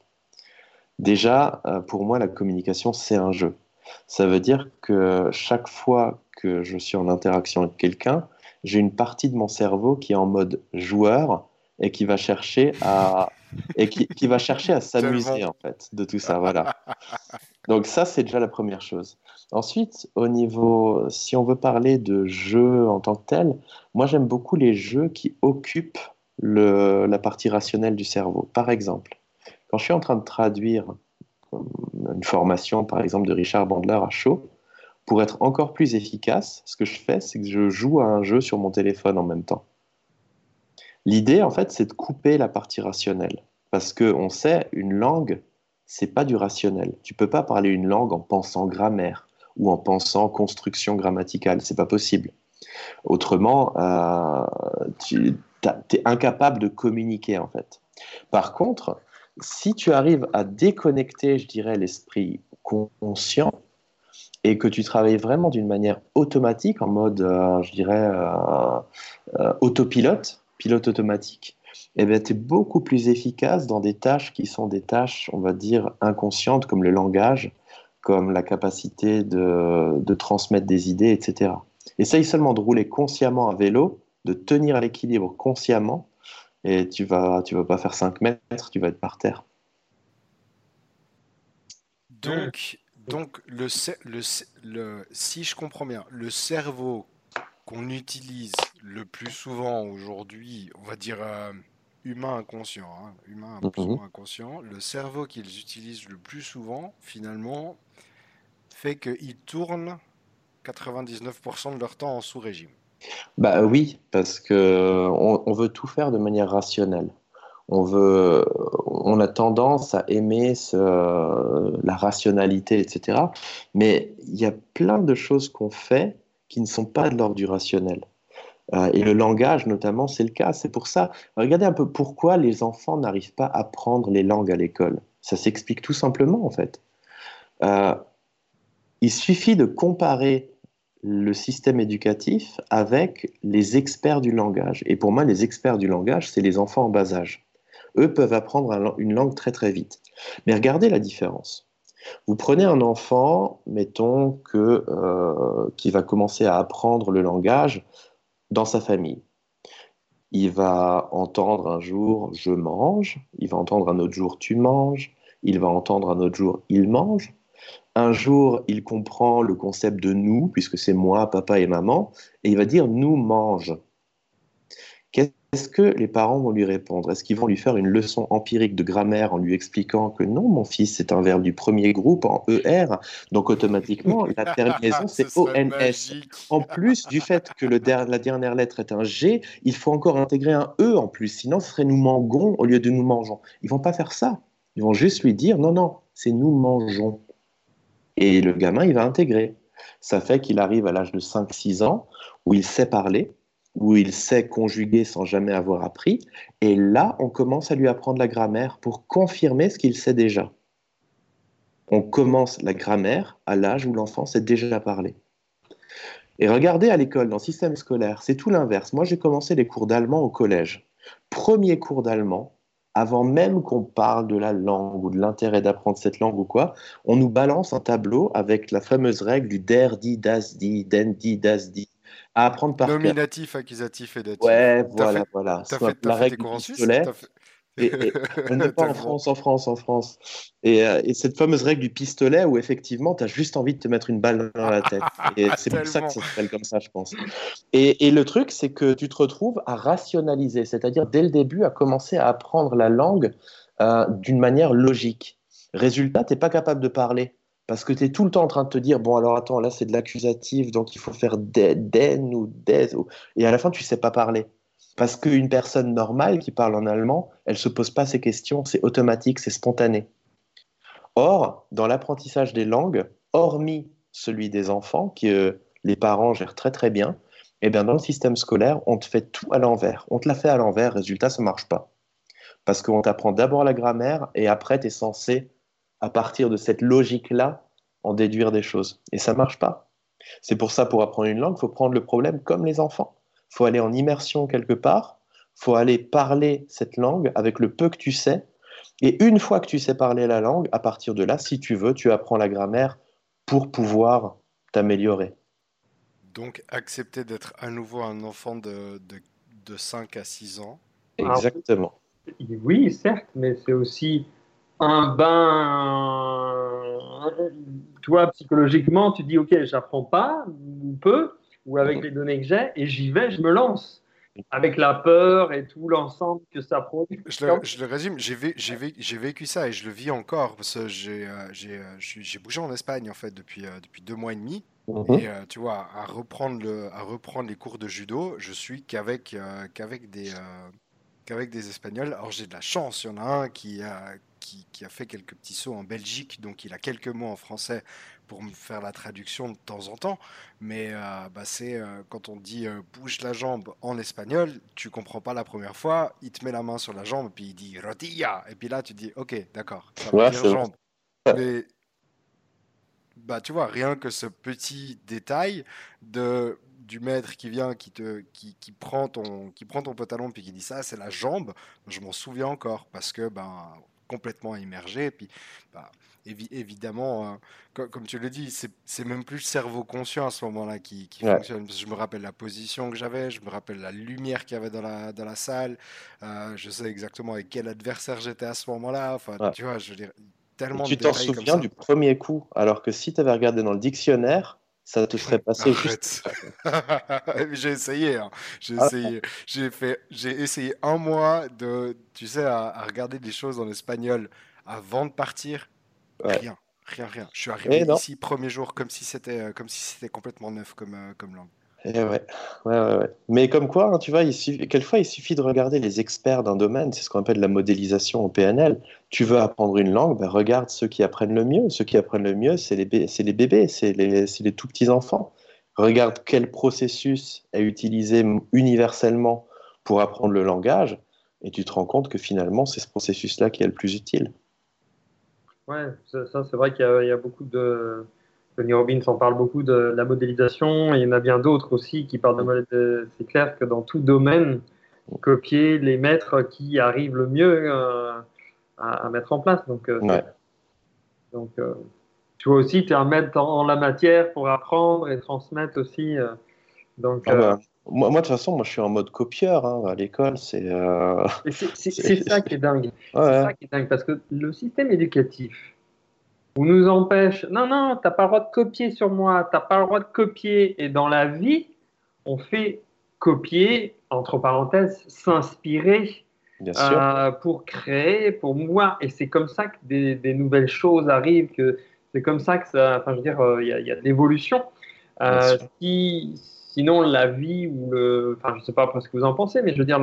Déjà, euh, pour moi, la communication, c'est un jeu. Ça veut dire que chaque fois que je suis en interaction avec quelqu'un, j'ai une partie de mon cerveau qui est en mode joueur et qui va chercher à et qui, qui va chercher à s'amuser en fait de tout ça. Voilà. Donc ça, c'est déjà la première chose. Ensuite, au niveau, si on veut parler de jeux en tant que tel, moi j'aime beaucoup les jeux qui occupent le, la partie rationnelle du cerveau. Par exemple, quand je suis en train de traduire une formation, par exemple, de Richard Bandler à chaud, pour être encore plus efficace, ce que je fais, c'est que je joue à un jeu sur mon téléphone en même temps. L'idée, en fait, c'est de couper la partie rationnelle. Parce qu'on sait, une langue, c'est pas du rationnel. Tu peux pas parler une langue en pensant grammaire ou en pensant construction grammaticale. C'est pas possible. Autrement, euh, tu es incapable de communiquer en fait. Par contre, si tu arrives à déconnecter, je dirais, l'esprit conscient et que tu travailles vraiment d'une manière automatique, en mode, euh, je dirais, euh, autopilote, pilote automatique, eh bien, tu es beaucoup plus efficace dans des tâches qui sont des tâches, on va dire, inconscientes, comme le langage, comme la capacité de, de transmettre des idées, etc. Essaye seulement de rouler consciemment à vélo, de tenir l'équilibre consciemment, et tu vas, tu vas pas faire 5 mètres, tu vas être par terre. Donc, donc le, le, le, si je comprends bien, le cerveau qu'on utilise le plus souvent aujourd'hui, on va dire euh, humain inconscient, hein, humain mhm. inconscient, le cerveau qu'ils utilisent le plus souvent, finalement, fait qu'ils tournent 99% de leur temps en sous-régime. Bah oui, parce que on, veut tout faire de manière rationnelle. On veut, on a tendance à aimer la rationalité, etc. Mais il y a plein de choses qu'on fait qui ne sont pas de l'ordre du rationnel. Euh, et le langage, notamment, c'est le cas. C'est pour ça, regardez un peu pourquoi les enfants n'arrivent pas à apprendre les langues à l'école. Ça s'explique tout simplement, en fait. Euh, il suffit de comparer le système éducatif avec les experts du langage. Et pour moi, les experts du langage, c'est les enfants en bas âge. Eux peuvent apprendre une langue très très vite. Mais regardez la différence. Vous prenez un enfant, mettons, que, euh, qui va commencer à apprendre le langage dans sa famille. Il va entendre un jour je mange, il va entendre un autre jour tu manges, il va entendre un autre jour il mange, un jour, il comprend le concept de nous, puisque c'est moi, papa et maman, et il va dire nous mange. Qu'est-ce que les parents vont lui répondre? Est-ce qu'ils vont lui faire une leçon empirique de grammaire en lui expliquant que non, mon fils, c'est un verbe du premier groupe en ER, donc automatiquement, la terminaison, c'est ONS. En plus du fait que le la dernière lettre est un G, il faut encore intégrer un E en plus, sinon ce serait nous mangons au lieu de nous mangeons. Ils vont pas faire ça. Ils vont juste lui dire non, non, c'est nous mangeons. Et le gamin, il va intégrer. Ça fait qu'il arrive à l'âge de 5-6 ans où il sait parler, où il sait conjuguer sans jamais avoir appris. Et là, on commence à lui apprendre la grammaire pour confirmer ce qu'il sait déjà. On commence la grammaire à l'âge où l'enfant sait déjà parler. Et regardez à l'école, dans le système scolaire, c'est tout l'inverse. Moi, j'ai commencé les cours d'allemand au collège. Premier cours d'allemand, avant même qu'on parle de la langue ou de l'intérêt d'apprendre cette langue ou quoi, on nous balance un tableau avec la fameuse règle du der, di, das, di, den, di, das, di, à apprendre par Nominatif, accusatif et datif. Ouais, voilà, voilà. la règle et, on n'est pas en France, en France, en France. Euh, et, cette fameuse règle du pistolet où effectivement, tu as juste envie de te mettre une balle dans la tête. Et c'est pour ça que ça s'appelle comme ça, je pense. Et, le truc, c'est que tu te retrouves à rationaliser, c'est-à-dire dès le début à commencer à apprendre la langue euh, d'une manière logique. Résultat, tu n'es pas capable de parler. Parce que tu es tout le temps en train de te dire, bon alors attends, là c'est de l'accusatif, donc il faut faire den ou des. Et à la fin, tu sais pas parler. Parce qu'une personne normale qui parle en allemand, elle se pose pas ces questions, c'est automatique, c'est spontané. Or, dans l'apprentissage des langues, hormis celui des enfants, que les parents gèrent très très bien, eh bien dans le système scolaire, on te fait tout à l'envers. On te l'a fait à l'envers, résultat, ça marche pas. Parce qu'on t'apprend d'abord la grammaire et après, tu es censé, à partir de cette logique-là, en déduire des choses. Et ça ne marche pas. C'est pour ça, pour apprendre une langue, il faut prendre le problème comme les enfants faut aller en immersion quelque part, faut aller parler cette langue avec le peu que tu sais. Et une fois que tu sais parler la langue, à partir de là, si tu veux, tu apprends la grammaire pour pouvoir t'améliorer. Donc, accepter d'être à nouveau un enfant de, de, 5 à 6 ans. Exactement. oui, certes, mais c'est aussi un bain. Toi, psychologiquement, tu dis, OK, j'apprends pas, ou peu, ou avec les données que j'ai, et j'y vais, je me lance. Avec la peur et tout l'ensemble que ça produit. Je le, je le résume, j'ai vécu, vécu, ça et je le vis encore parce que j'ai euh, euh, bougé en Espagne en fait depuis, euh, depuis deux mois et demi. Mhm. Et tu vois, à reprendre, le, à reprendre les cours de judo, je suis qu'avec qu'avec des, qu'avec des Espagnols. Alors j'ai de la chance, il y en a un qui a, qui, qui, a fait quelques petits sauts en Belgique, donc il a quelques mots en français pour me faire la traduction de temps en temps. Mais euh, bah, c'est euh, quand on dit euh, bouge la jambe en espagnol, tu comprends pas la première fois, il te met la main sur la jambe, puis il dit « rotilla ». Et puis là, tu dis « Ok, d'accord, ça va dire jambe ». Mais bah, tu vois, rien que ce petit détail de du maître qui vient, qui te, qui, qui prend ton, qui prend ton pantalon puis qui dit ça, c'est la jambe. Je m'en souviens encore parce que ben complètement immergé. Et puis, bah, évidemment, euh, comme, tu le dis, c'est même plus le cerveau conscient à ce moment-là qui, fonctionne. je me rappelle la position que j'avais, je me rappelle la lumière qu'il y avait dans la, dans la salle, euh, je sais exactement avec quel adversaire j'étais à ce moment-là. Enfin, tu vois, je veux dire, tellement Tu t'en souviens du premier coup, alors que si tu avais regardé dans le dictionnaire, ça te serait passé juste. j'ai essayé, hein. j'ai ah. essayé, j'ai fait, j'ai essayé un mois de, tu sais, à, regarder des choses en espagnol avant de partir. Rien, rien, rien. Je suis arrivé ici premier jour comme si c'était, euh, comme si c'était complètement neuf comme, euh, comme langue. Eh ouais. Ouais, ouais, Mais comme quoi, hein, tu vois, il suffit, quelquefois, il suffit de regarder les experts d'un domaine, c'est ce qu'on appelle la modélisation au PNL. Tu veux apprendre une langue, ben regarde ceux qui apprennent le mieux. Ceux qui apprennent le mieux, c'est les, bébés, c'est les, tout petits enfants. Regarde quel processus est utilisé universellement pour apprendre le langage, et tu te rends compte que finalement, c'est ce processus-là qui est le plus utile. Ouais, c'est vrai qu'il y, a beaucoup de Tony Robbins en parle beaucoup de la modélisation, il y en a bien d'autres aussi qui parlent de modélisation. C'est clair que dans tout domaine, copier les maîtres qui arrivent le mieux euh, à, mettre en place. Donc, euh, donc euh, tu vois aussi, tu es un maître en, la matière pour apprendre et transmettre aussi. donc, ah bah, moi, moi, de toute façon, moi, je suis en mode copieur hein, à l'école. C'est c'est ça qui est dingue. C'est ça qui est dingue parce que le système éducatif, on nous empêche. Non, non, tu n'as pas le droit de copier sur moi, tu n'as pas le droit de copier. Et dans la vie, on fait copier, entre parenthèses, s'inspirer euh, pour créer, pour moi. Et c'est comme ça que des, nouvelles choses arrivent, que c'est comme ça que ça. Enfin, je veux dire, euh, il y, a de l'évolution. Euh, sinon, la vie ou le. Enfin, je ne sais pas après ce que vous en pensez, mais je veux dire,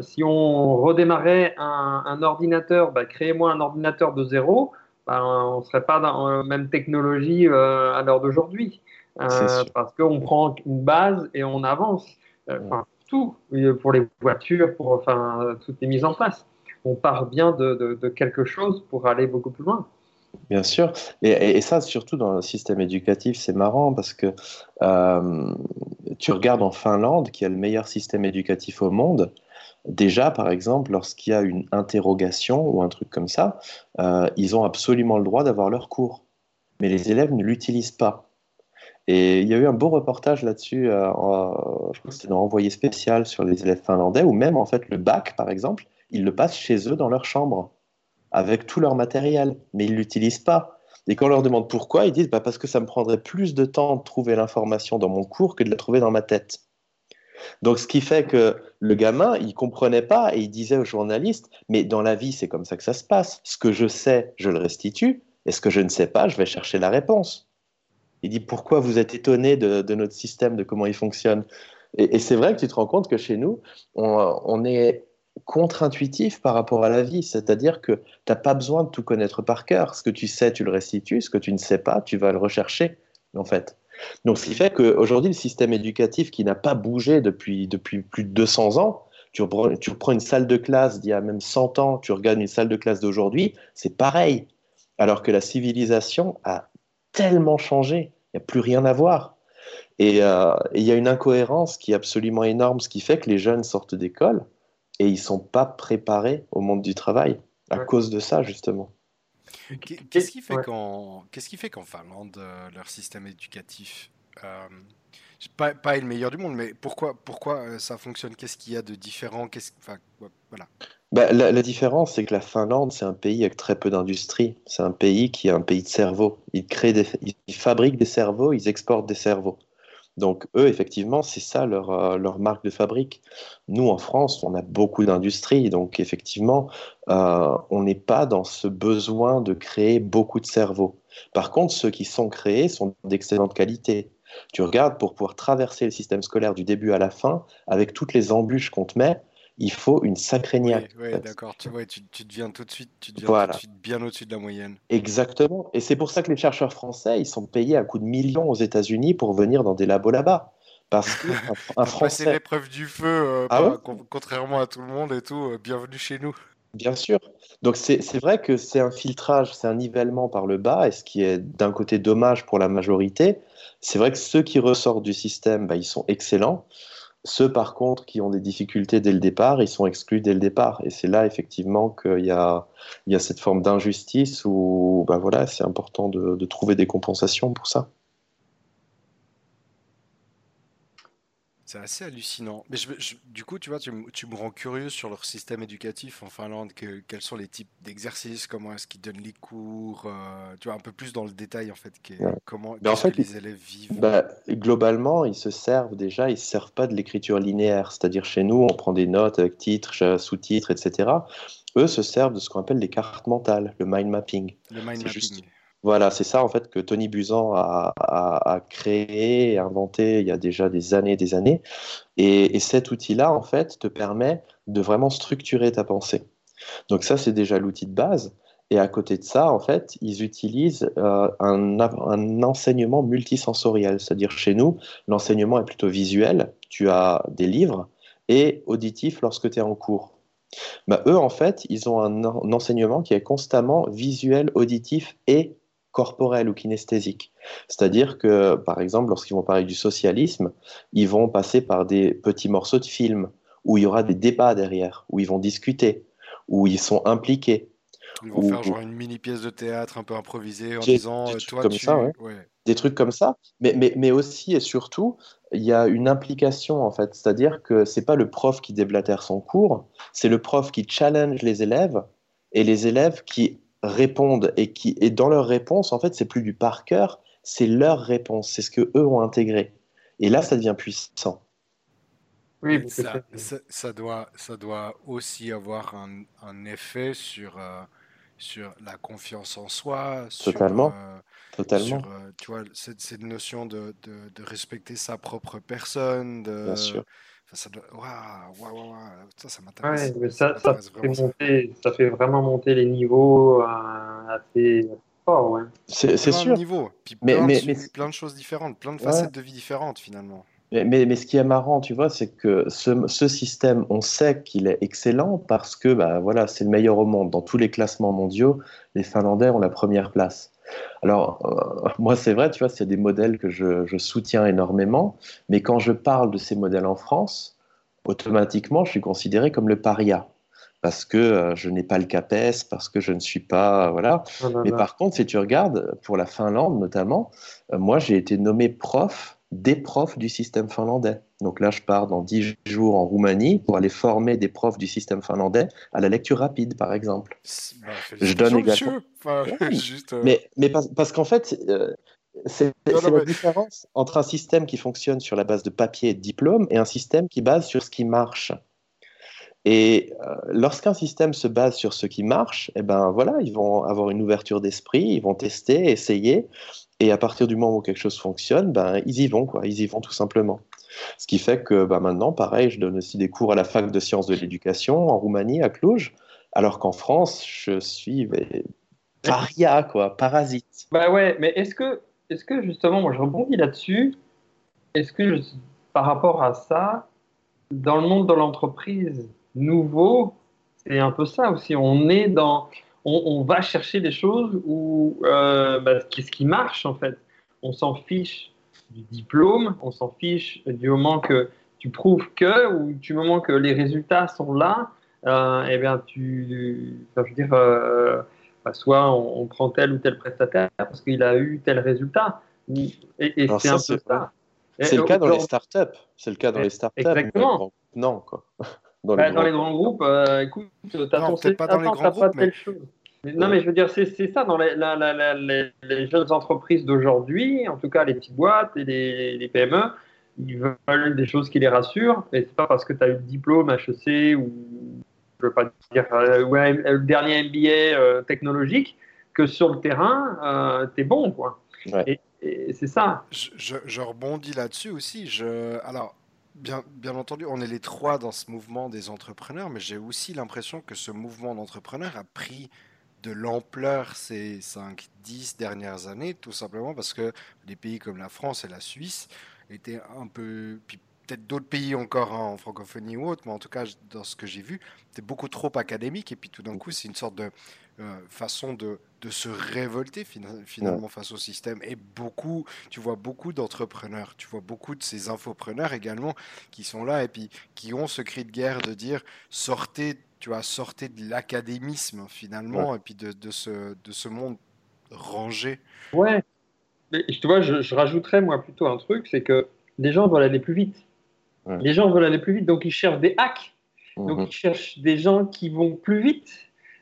si on redémarrait un, ordinateur, bah, créez-moi un ordinateur de zéro. Ben, on ne serait pas dans la même technologie euh, à l'heure d'aujourd'hui. Euh, parce qu'on prend une base et on avance. Euh, enfin, tout, pour les voitures, pour enfin, tout est mis en place. On part bien de, quelque chose pour aller beaucoup plus loin. Bien sûr. Et, ça, surtout dans le système éducatif, c'est marrant parce que tu regardes en Finlande, qui a le meilleur système éducatif au monde, Déjà, par exemple, lorsqu'il y a une interrogation ou un truc comme ça, euh, ils ont absolument le droit d'avoir leur cours. Mais les élèves ne l'utilisent pas. Et il y a eu un beau reportage là-dessus, euh, je crois que c'était dans Envoyé spécial sur les élèves finlandais, ou même en fait le bac, par exemple, ils le passent chez eux dans leur chambre, avec tout leur matériel, mais ils ne l'utilisent pas. Et quand on leur demande pourquoi, ils disent bah, parce que ça me prendrait plus de temps de trouver l'information dans mon cours que de la trouver dans ma tête. Donc, ce qui fait que le gamin, il comprenait pas et il disait au journaliste, mais dans la vie, c'est comme ça que ça se passe. Ce que je sais, je le restitue, et ce que je ne sais pas, je vais chercher la réponse. Il dit, pourquoi vous êtes étonné de, notre système, de comment il fonctionne? Et, c'est vrai que tu te rends compte que chez nous, on, est contre-intuitif par rapport à la vie, c'est-à-dire que tu n'as pas besoin de tout connaître par cœur. Ce que tu sais, tu le restitues, ce que tu ne sais pas, tu vas le rechercher, en fait. Donc, ce qui fait qu'aujourd'hui, le système éducatif qui n'a pas bougé depuis, depuis plus de 200 ans, tu reprends, tu une salle de classe d'il y a même 100 ans, tu regardes une salle de classe d'aujourd'hui, c'est pareil. Alors que la civilisation a tellement changé, il n'y a plus rien à voir. Euh, et il y a une incohérence qui est absolument énorme, ce qui fait que les jeunes sortent d'école et ils ne sont pas préparés au monde du travail à cause de ça, justement. Qu'est-ce qui fait qu'en Finlande euh, leur système éducatif euh, pas, pas le meilleur du monde, mais pourquoi pourquoi euh, ça fonctionne? Qu'est-ce qu'il y a de différent? Qu'est-ce enfin, voilà. Bah, la, différence, c'est que la Finlande, c'est un pays avec très peu d'industrie. C'est un pays qui est un pays de cerveaux. Ils créent des, ils fabriquent des cerveaux, ils exportent des cerveaux. Donc eux, effectivement, c'est ça leur, euh, leur, marque de fabrique. Nous, en France, on a beaucoup d'industries, donc effectivement, euh, on n'est pas dans ce besoin de créer beaucoup de cerveaux. Par contre, ceux qui sont créés sont d'excellente qualité. Tu regardes, pour pouvoir traverser le système scolaire du début à la fin, avec toutes les embûches qu'on te met, il faut une sacrée niaque. Oui, d'accord. Tu, tu, tu, deviens tout de suite, tu deviens tout de suite bien au-dessus de la moyenne. Exactement. Et c'est pour ça que les chercheurs français, ils sont payés à coups de millions aux États-Unis pour venir dans des labos là-bas. Parce que un, Français. l'épreuve du feu, euh, ah contrairement à tout le monde et tout. Euh, bienvenue chez nous. Bien sûr. Donc c'est vrai que c'est un filtrage, c'est un nivellement par le bas, et ce qui est d'un côté dommage pour la majorité, c'est vrai que ceux qui ressortent du système, bah, ils sont excellents. Ceux, par contre, qui ont des difficultés dès le départ, ils sont exclus dès le départ. Et c'est là, effectivement, qu'il y a, cette forme d'injustice où bah, voilà, c'est important de trouver des compensations pour ça. C'est assez hallucinant. Mais je, du coup, tu vois, tu, tu, me rends curieux sur leur système éducatif en Finlande. Que, quels sont les types d'exercices Comment est-ce qu'ils donnent les cours euh, Tu vois, un peu plus dans le détail, en fait. Comment en fait, les élèves vivent bah, Globalement, ils se servent déjà, ils ne se servent pas de l'écriture linéaire. C'est-à-dire, chez nous, on prend des notes avec titres, sous-titres, etc. Eux se servent de ce qu'on appelle les cartes mentales, le mind mapping. Le mind mapping. Voilà, c'est ça en fait que Tony Buzan a, créé et inventé il y a déjà des années des années. Et, cet outil-là, en fait, te permet de vraiment structurer ta pensée. Donc ça, c'est déjà l'outil de base. Et à côté de ça, en fait, ils utilisent euh, un, un, enseignement multisensoriel. C'est-à-dire chez nous, l'enseignement est plutôt visuel. Tu as des livres et auditif lorsque tu es en cours. Bah, eux, en fait, ils ont un, un enseignement qui est constamment visuel, auditif et corporel ou kinesthésique. C'est-à-dire que, par exemple, lorsqu'ils vont parler du socialisme, ils vont passer par des petits morceaux de film où il y aura des débats derrière, où ils vont discuter, où ils sont impliqués. Ils vont faire genre une mini pièce de théâtre un peu improvisée en disant des toi comme tu ça, des trucs comme ça. Mais, mais, mais aussi et surtout, il y a une implication en fait, c'est-à-dire que c'est pas le prof qui déblatère son cours, c'est le prof qui challenge les élèves et les élèves qui répondent et qui et dans leur réponse, en fait, c'est plus du par cœur, c'est leur réponse, c'est ce que eux ont intégré. Et là, ça devient puissant. Oui, ça, ça, doit, ça doit aussi avoir un, un effet sur, euh, sur la confiance en soi. Totalement. Sur, euh, Totalement. Sur, euh, tu vois, cette, cette notion de, de, de, respecter sa propre personne, de, Bien sûr ça, ça m'intéresse. ça, ça, fait monter, ça fait vraiment monter les niveaux euh, assez fort. Ouais. C'est sûr. Niveau, puis mais, plein, mais, de, mais... plein de choses différentes, plein de facettes de vie différentes finalement. Mais, mais, ce qui est marrant, tu vois, c'est que ce, ce, système, on sait qu'il est excellent parce que bah, voilà, c'est le meilleur au monde. Dans tous les classements mondiaux, les Finlandais ont la première place. Alors, euh, moi, c'est vrai, tu vois, c'est des modèles que je, soutiens énormément, mais quand je parle de ces modèles en France, automatiquement, je suis considéré comme le paria parce que euh, je n'ai pas le CAPES, parce que je ne suis pas. Voilà. Oh mais par contre, si tu regardes, pour la Finlande notamment, euh, moi, j'ai été nommé prof des profs du système finlandais. Donc là, je pars dans 10 jours en Roumanie pour aller former des profs du système finlandais à la lecture rapide, par exemple. Bah, je donne également. juste, euh, Mais, mais parce, qu'en fait, euh, c'est la différence entre un système qui fonctionne sur la base de papier et de diplôme et un système qui base sur ce qui marche. Et euh, lorsqu'un système se base sur ce qui marche, eh ben voilà, ils vont avoir une ouverture d'esprit, ils vont tester, essayer, et à partir du moment où quelque chose fonctionne, ben ils y vont, quoi, ils y vont tout simplement. Ce qui fait que ben, maintenant, pareil, je donne aussi des cours à la fac de sciences de l'éducation en Roumanie, à Cluj, alors qu'en France, je suis paria, quoi, parasite. Bah ouais, mais est-ce que, est que justement, moi je rebondis là-dessus, est-ce que par rapport à ça, dans le monde de l'entreprise nouveau, c'est un peu ça aussi, on est dans, on, va chercher des choses où, euh, bah, qu'est-ce qui marche en fait, on s'en fiche du diplôme, on s'en fiche du moment que tu prouves que, ou du moment que les résultats sont là, euh, eh bien, tu, je veux dire, euh, bah, soit on, prend tel ou tel prestataire parce qu'il a eu tel résultat. Et, c'est un peu ça. C'est le cas dans les startups. C'est le cas dans les startups. Exactement. Non, quoi. Dans, les, bah, grands groupes, euh, écoute, t'as pas dans les grands groupes, mais... chose non, mais je veux dire, c'est ça dans les, les, jeunes entreprises d'aujourd'hui, en tout cas les petites boîtes et les, PME, ils veulent des choses qui les rassurent. Et c'est pas parce que tu as eu le diplôme HEC ou, je veux pas dire, euh, le dernier MBA euh, technologique que sur le terrain, euh, tu es bon, quoi. Et, c'est ça. Je, je, rebondis là-dessus aussi. Je, alors, Bien, bien, entendu, on est les trois dans ce mouvement des entrepreneurs, mais j'ai aussi l'impression que ce mouvement d'entrepreneurs a pris de l'ampleur ces 5-10 dernières années, tout simplement parce que des pays comme la France et la Suisse étaient un peu, puis peut-être d'autres pays encore en francophonie ou autre, mais en tout cas, dans ce que j'ai vu, c'est beaucoup trop académique. Et puis tout d'un coup, c'est une sorte de euh, façon de, de, se révolter finalement face au système. Et beaucoup, tu vois beaucoup d'entrepreneurs, tu vois beaucoup de ces infopreneurs également qui sont là et puis qui ont ce cri de guerre de dire sortez, tu vois, sortez de l'académisme finalement et puis de, de, ce, de ce monde rangé. Ouais. Mais, tu vois, je, je rajouterais moi plutôt un truc, c'est que les gens veulent aller plus vite. Les gens veulent aller plus vite, donc ils cherchent des hacks. Donc mhm. ils cherchent des gens qui vont plus vite.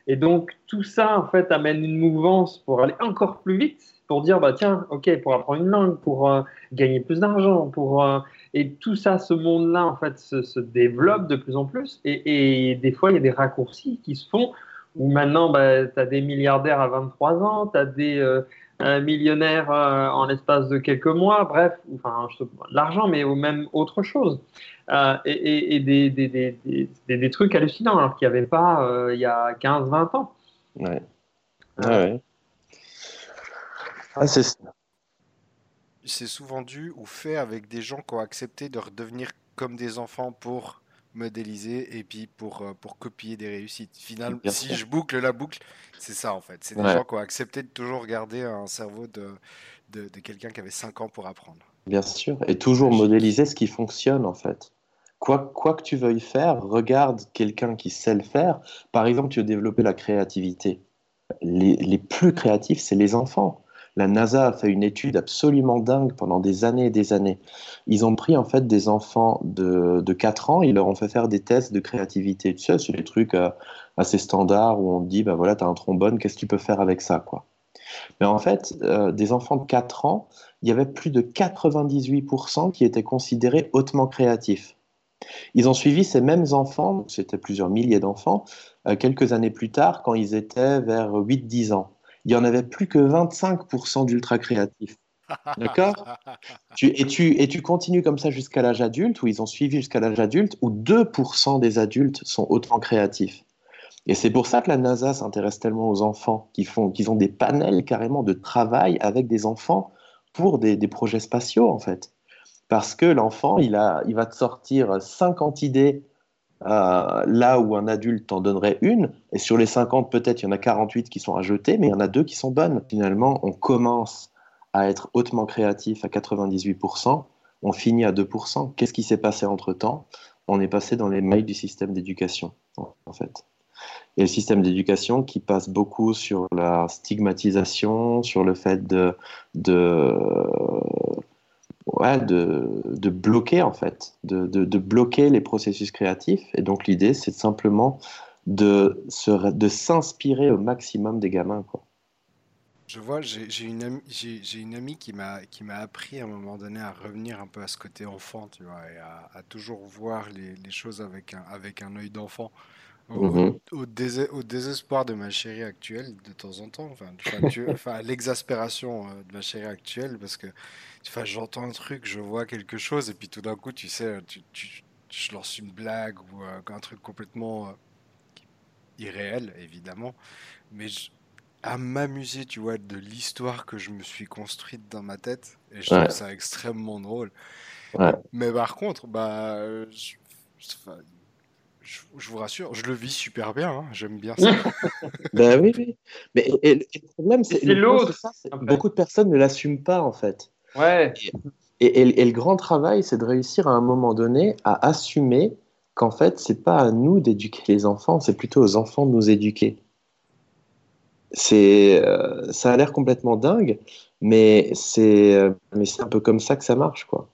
Et donc tout ça, en fait, amène une mouvance pour aller encore plus vite, pour dire, bah tiens, ok, pour apprendre une langue, pour euh, gagner plus d'argent, pour... Euh, et tout ça, ce monde-là, en fait, se, développe de plus en plus. Et, des fois, il y a des raccourcis qui se font où maintenant, bah, tu as des milliardaires à 23 ans, tu as des... Euh, un millionnaire euh, en l'espace de quelques mois, bref, enfin, l'argent, mais ou même autre chose. Euh, et, des, des, des, des, trucs hallucinants, alors qu'il n'y avait pas il y a 15-20 ans. Ouais. ouais. Ah, c'est C'est souvent dû ou fait avec des gens qui ont accepté de redevenir comme des enfants pour modéliser et puis pour, euh, pour copier des réussites. Finalement, si je boucle la boucle, c'est ça en fait. C'est des gens qui ont accepté de toujours garder un cerveau de, de, quelqu'un qui avait 5 ans pour apprendre. Bien sûr, et toujours modéliser ce qui fonctionne en fait. Quoi, quoi que tu veuilles faire, regarde quelqu'un qui sait le faire. Par exemple, tu veux développer la créativité. Les, les plus créatifs, c'est les enfants. La NASA a fait une étude absolument dingue pendant des années et des années. Ils ont pris en fait des enfants de, de 4 ans, ils leur ont fait faire des tests de créativité. Tu sais, c'est des trucs euh, assez standards où on dit, bah voilà, tu as un trombone, qu'est-ce que tu peux faire avec ça quoi. Mais en fait, euh, des enfants de 4 ans, il y avait plus de 98% qui étaient considérés hautement créatifs. Ils ont suivi ces mêmes enfants, c'était plusieurs milliers d'enfants, euh, quelques années plus tard, quand ils étaient vers 8-10 ans il y en avait plus que 25% d'ultra créatifs. D'accord? Et, tu, et tu continues comme ça jusqu'à l'âge adulte, où ils ont suivi jusqu'à l'âge adulte, où 2% des adultes sont autant créatifs? Et c'est pour ça que la NASA s'intéresse tellement aux enfants, qui, font, qui ont des panels carrément de travail avec des enfants pour des, des projets spatiaux, en fait. Parce que l'enfant, il, a, il va te sortir 50 idées euh, là où un adulte en donnerait une, et sur les 50, peut-être il y en a 48 qui sont à jeter, mais il y en a deux qui sont bonnes. Finalement, on commence à être hautement créatif à 98%, on finit à 2%. Qu'est-ce qui s'est passé entre-temps? On est passé dans les mailles du système d'éducation, en fait. Et le système d'éducation qui passe beaucoup sur la stigmatisation, sur le fait de, de ouais, de, de, bloquer en fait, de, de, bloquer les processus créatifs. Et donc l'idée, c'est simplement de, se, de s'inspirer au maximum des gamins. Quoi. Je vois, j'ai, une, amie, une amie qui m'a, appris à un moment donné à revenir un peu à ce côté enfant, tu vois, à, à toujours voir les, les, choses avec un, avec un œil d'enfant. Au, mhm. au, désespoir de ma chérie actuelle, de temps en temps, enfin, enfin l'exaspération euh, de ma chérie actuelle, parce que enfin, j'entends un truc, je vois quelque chose, et puis tout d'un coup, tu sais, tu, tu, je lance une blague ou euh, un truc complètement euh, irréel, évidemment, mais à m'amuser, tu vois, de l'histoire que je me suis construite dans ma tête, et je trouve ça extrêmement drôle. Mais par contre, bah, je, je, vous rassure, je le vis super bien, hein, j'aime bien ça. ben oui, oui. Mais et, le problème, c'est l'autre. Beaucoup de personnes ne l'assument pas, en fait. Ouais. Et, et, le grand travail, c'est de réussir à un moment donné à assumer qu'en fait, c'est pas à nous d'éduquer les enfants, c'est plutôt aux enfants de nous éduquer. C'est, euh, ça a l'air complètement dingue, mais c'est, euh, mais c'est un peu comme ça que ça marche, quoi.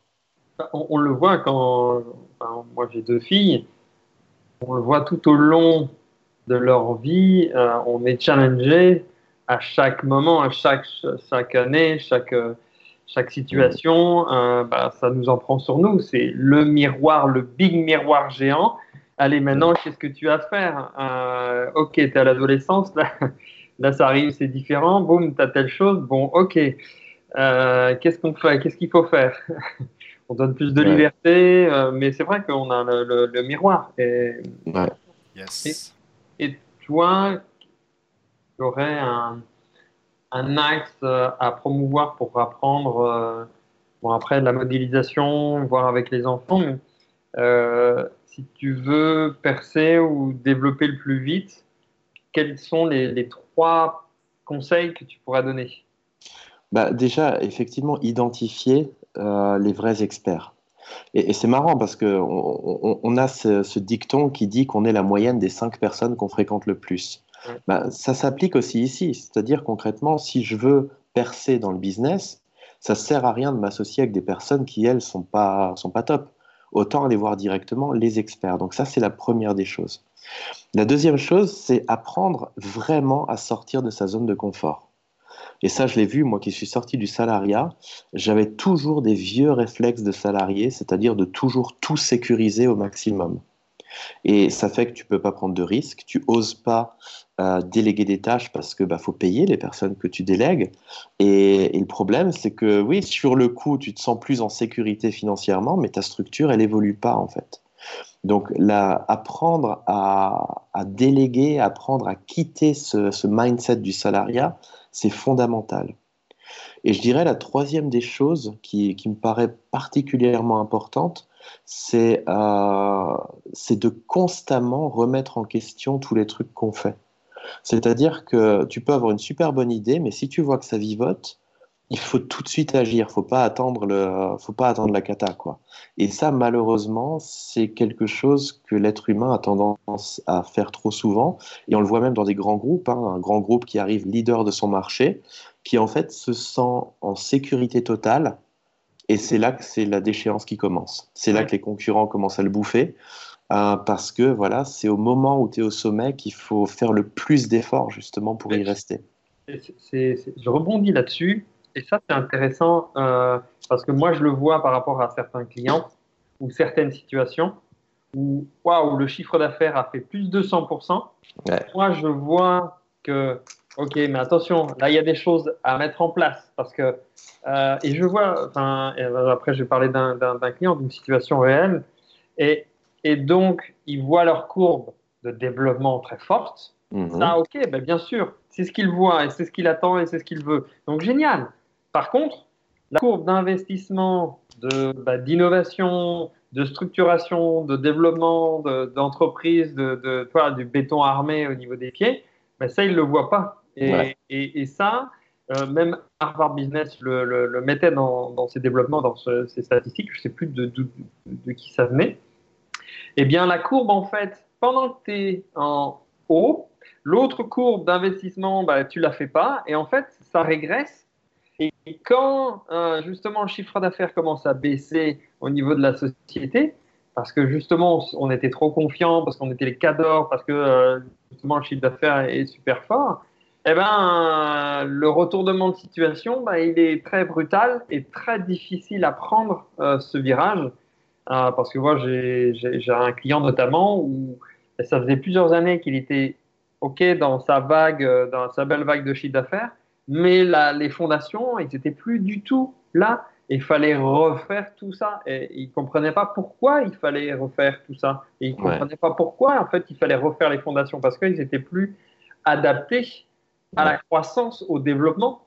On, on le voit quand, enfin, moi j'ai deux filles, on le voit tout au long de leur vie, euh, on est challengé à chaque moment, à chaque, chaque année, chaque, chaque situation, euh, bah, ça nous en prend sur nous. C'est le miroir, le big miroir géant. Allez, maintenant, qu'est-ce que tu as à faire? Euh, Ok, tu es à l'adolescence, là, là, ça arrive, c'est différent. Boum, tu as telle chose. Bon, ok. Qu'est-ce qu'on fait? Qu'est-ce qu'il faut faire? On donne plus de liberté, mais c'est vrai qu'on a le, miroir. Et, yes. et, et toi, tu aurais un un axe euh, à promouvoir pour apprendre euh, Bon, après, la modélisation, voir avec les enfants, mais euh, si tu veux percer ou développer le plus vite, quels sont les, trois conseils que tu pourras donner? Bah, Déjà, effectivement, identifier euh, les vrais experts. Et, c'est marrant parce qu'on on, a ce, dicton qui dit qu'on est la moyenne des cinq personnes qu'on fréquente le plus. Bah, ça s'applique aussi ici. C'est-à-dire concrètement, si je veux percer dans le business, ça sert à rien de m'associer avec des personnes qui, elles, sont pas, sont pas top. Autant aller voir directement les experts. Donc ça, c'est la première des choses. La deuxième chose, c'est apprendre vraiment à sortir de sa zone de confort. Et ça, je l'ai vu, moi qui suis sorti du salariat, j'avais toujours des vieux réflexes de salarié, c'est-à-dire de toujours tout sécuriser au maximum. Et ça fait que tu peux pas prendre de risques, tu oses pas euh, déléguer des tâches parce que bah, faut payer les personnes que tu délègues. Et, le problème, c'est que oui, sur le coup, tu te sens plus en sécurité financièrement, mais ta structure, elle évolue pas en fait. Donc, là, apprendre à, déléguer, apprendre à quitter ce, mindset du salariat, c'est fondamental. Et je dirais la troisième des choses qui me paraît particulièrement importante, euh, c'est de constamment remettre en question tous les trucs qu'on fait. C'est-à-dire que tu peux avoir une super bonne idée, mais si tu vois que ça vivote, il faut tout de suite agir. Faut pas attendre le, faut pas attendre la cata, quoi. Et ça, malheureusement, c'est quelque chose que l'être humain a tendance à faire trop souvent. Et on le voit même dans des grands groupes, hein. un grand groupe qui arrive leader de son marché, qui en fait se sent en sécurité totale et c'est là que c'est la déchéance qui commence. C'est là que les concurrents commencent à le bouffer. Euh, parce que voilà, c'est au moment où tu es au sommet qu'il faut faire le plus d'efforts justement pour y rester. je rebondis là-dessus. Et ça, c'est intéressant euh, parce que moi, je le vois par rapport à certains clients ou certaines situations où waouh, le chiffre d'affaires a fait plus de 100%. Moi, je vois que, ok, mais attention, là, il y a des choses à mettre en place parce que euh, et je vois, enfin, euh, après je vais parler d'un client, d'une situation réelle, et, et, donc ils voient leur courbe de développement très forte. Mhm. Ça, ok, ben bien sûr, c'est ce qu'il voit et c'est ce qu'il attend et c'est ce qu'il veut. Donc génial. Par contre, la courbe d'investissement, bah, d'innovation, de, structuration, de développement, d'entreprise, de, de, du béton armé au niveau des pieds, ben ça, il ne le voit pas. Et, et, et ça, euh, même Harvard Business le, mettait dans, ses développements, dans ses statistiques, je ne sais plus de, qui ça venait. Eh bien, la courbe, en fait, pendant que tu es en haut, l'autre courbe d'investissement, bah, tu ne la fais pas, et en fait, ça régresse. Et quand euh, justement le chiffre d'affaires commence à baisser au niveau de la société, parce que justement on était trop confiant, parce qu'on était les cadors, parce que euh, justement le chiffre d'affaires est super fort, eh ben, le retournement de situation, bah, il est très brutal et très difficile à prendre euh, ce virage. Euh, parce que moi, j'ai un client notamment où ça faisait plusieurs années qu'il était OK dans sa vague, euh, dans sa belle vague de chiffre d'affaires, mais les fondations, ils n'étaient plus du tout là. Il fallait refaire tout ça. Et il ne comprenait pas pourquoi il fallait refaire tout ça. Et il ne comprenait pas pourquoi, en fait, il fallait refaire les fondations parce qu'ils n'étaient plus adaptés à la croissance, au développement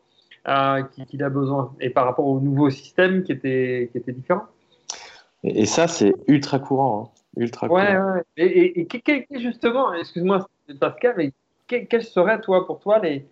euh, qu'il a besoin, et par rapport au nouveau système qui était, qui était différent. Et, ça, c'est ultra courant. Hein. Ultra ouais, ouais. Et, et, justement, excuse-moi Pascal, mais quels seraient, toi, pour toi, les,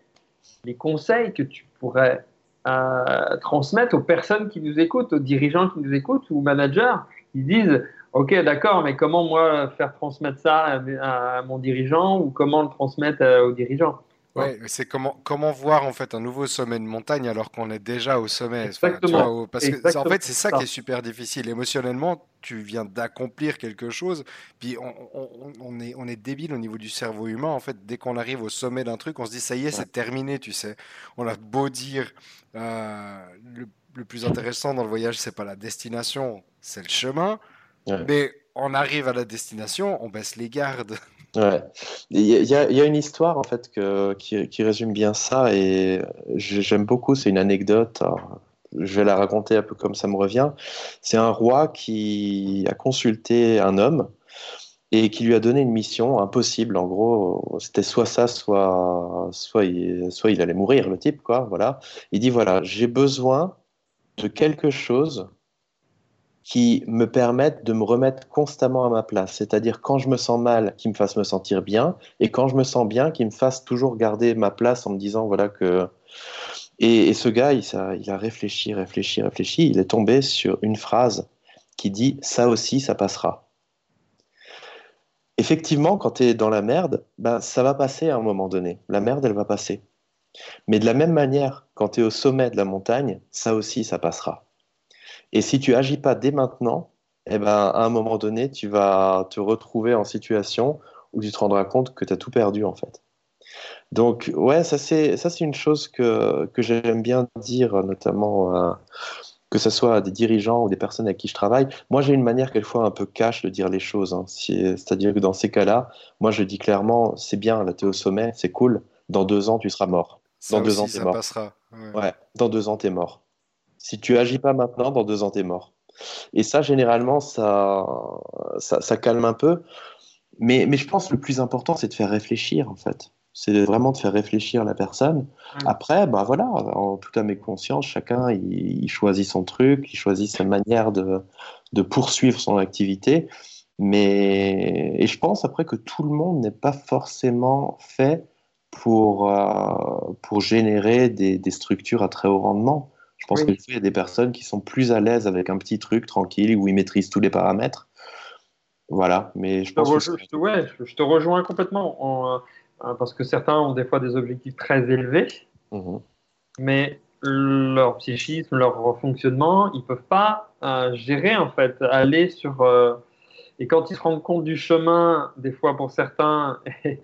les conseils que tu pourrais euh, transmettre aux personnes qui nous écoutent, aux dirigeants qui nous écoutent, ou aux managers qui disent Ok, d'accord, mais comment moi faire transmettre ça à, à, mon dirigeant ou comment le transmettre euh, aux dirigeants? Ouais, c'est comment, comment voir en fait un nouveau sommet de montagne alors qu'on est déjà au sommet. Exactement. parce que en fait, c'est ça, qui est super difficile. Émotionnellement, tu viens d'accomplir quelque chose, puis on, est, on est débile au niveau du cerveau humain. En fait, dès qu'on arrive au sommet d'un truc, on se dit ça y est, c'est terminé, tu sais. On a beau dire euh, le, le, plus intéressant dans le voyage, c'est pas la destination, c'est le chemin. Mais on arrive à la destination, on baisse les gardes. Ouais. Il y, a, une histoire en fait qui, résume bien ça et j'aime beaucoup. C'est une anecdote. je vais la raconter un peu comme ça me revient. C'est un roi qui a consulté un homme et qui lui a donné une mission impossible. En gros, c'était soit ça, soit, soit, il, soit il allait mourir, le type, quoi. Voilà. Il dit voilà, j'ai besoin de quelque chose qui me permette de me remettre constamment à ma place. C'est-à-dire quand je me sens mal, qui me fasse me sentir bien, et quand je me sens bien, qui me fasse toujours garder ma place en me disant voilà que. Et, ce gars, il a réfléchi, réfléchi, réfléchi. Il est tombé sur une phrase qui dit ça aussi, ça passera. Effectivement, quand tu es dans la merde, ben, ça va passer à un moment donné. La merde, elle va passer. Mais de la même manière, quand tu es au sommet de la montagne, ça aussi, ça passera. Et si tu agis pas dès maintenant, eh ben, à un moment donné, tu vas te retrouver en situation où tu te rendras compte que tu as tout perdu, en fait. Donc, ouais, ça, c'est, ça, c'est une chose que, que j'aime bien dire, notamment euh, que ce soit à des dirigeants ou des personnes avec qui je travaille. Moi, j'ai une manière, quelquefois, un peu cash de dire les choses. Hein. C'est-à-dire que dans ces cas-là, moi, je dis clairement c'est bien, là, tu es au sommet, c'est cool. Dans deux ans, tu seras mort. dans deux ans, tu es mort. Passera. Ouais. dans deux ans, tu es mort. Si tu agis pas maintenant, dans deux ans, tu es mort. Et ça, généralement, ça, ça, calme un peu. Mais, mais je pense que le plus important, c'est de faire réfléchir, en fait. C'est vraiment de faire réfléchir la personne. Après, bah voilà, en tout à mes consciences, chacun, il, choisit son truc, il choisit sa manière de, de poursuivre son activité. Mais, et je pense après que tout le monde n'est pas forcément fait pour, euh, pour générer des, des, structures à très haut rendement. Je pense qu'il y a des personnes qui sont plus à l'aise avec un petit truc tranquille où ils maîtrisent tous les paramètres. Voilà, mais je pense je, que... ouais, je te rejoins complètement euh, parce que certains ont des fois des objectifs très élevés, mhm. mais leur psychisme, leur fonctionnement, ils peuvent pas euh, gérer en fait, aller sur euh, et quand ils se rendent compte du chemin, des fois pour certains, et,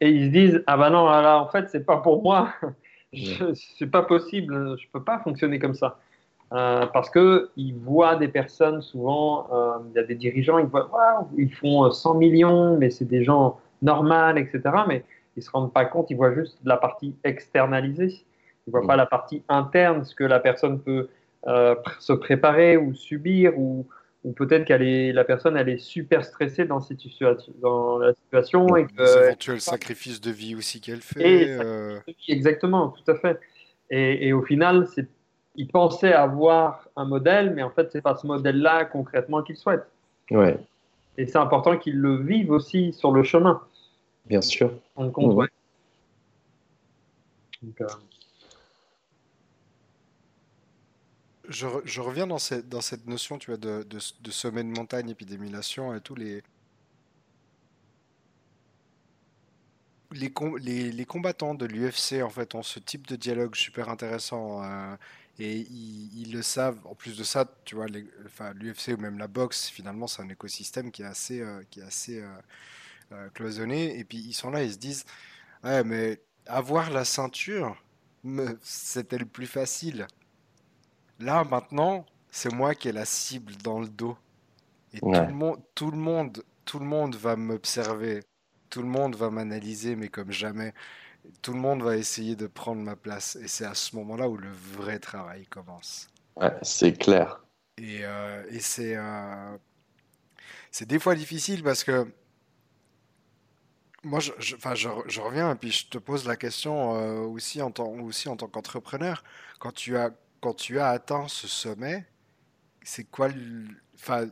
ils se disent ah bah non là en fait c'est pas pour moi, c'est pas possible, je peux pas fonctionner comme ça. Euh, parce qu'ils voient des personnes, souvent, euh, il y a des dirigeants, ils voient, ils font 100 millions, mais c'est des gens normaux, etc. Mais ils ne se rendent pas compte, ils voient juste la partie externalisée. Ils ne voient pas la partie interne, ce que la personne peut euh, se préparer ou subir, ou, ou peut-être qu'elle est la personne elle est super stressée dans cette situation dans la situation et que les éventuels sacrifices de vie aussi qu'elle fait euh... exactement tout à fait. Et, et au final c'est il pensait avoir un modèle mais en fait c'est pas ce modèle là concrètement qu'il souhaite. Ouais. Et c'est important qu'il le vive aussi sur le chemin. Bien sûr. En compte ouais. Donc, euh je, reviens dans cette, notion tu vois, de, sommet de montagne, épidémiation et tous les, les, combattants de l'UFC en fait ont ce type de dialogue super intéressant euh, et ils, le savent. En plus de ça, tu vois, l'UFC ou même la boxe, finalement, c'est un écosystème qui est assez, euh, assez euh, cloisonné. Et puis ils sont là, ils se disent, ouais, mais avoir la ceinture, c'était le plus facile. Là, maintenant, c'est moi qui ai la cible dans le dos. Et tout, le monde, tout, le monde, tout le monde va m'observer. Tout le monde va m'analyser, mais comme jamais. Tout le monde va essayer de prendre ma place. Et c'est à ce moment-là où le vrai travail commence. Ouais, c'est clair. Et, euh, et c'est, euh, c'est des fois difficile parce que moi, je, je, je, je, reviens et puis je te pose la question euh, aussi en tant, aussi en tant qu'entrepreneur. Quand tu as quand tu as atteint ce sommet, c'est quoi le... enfin,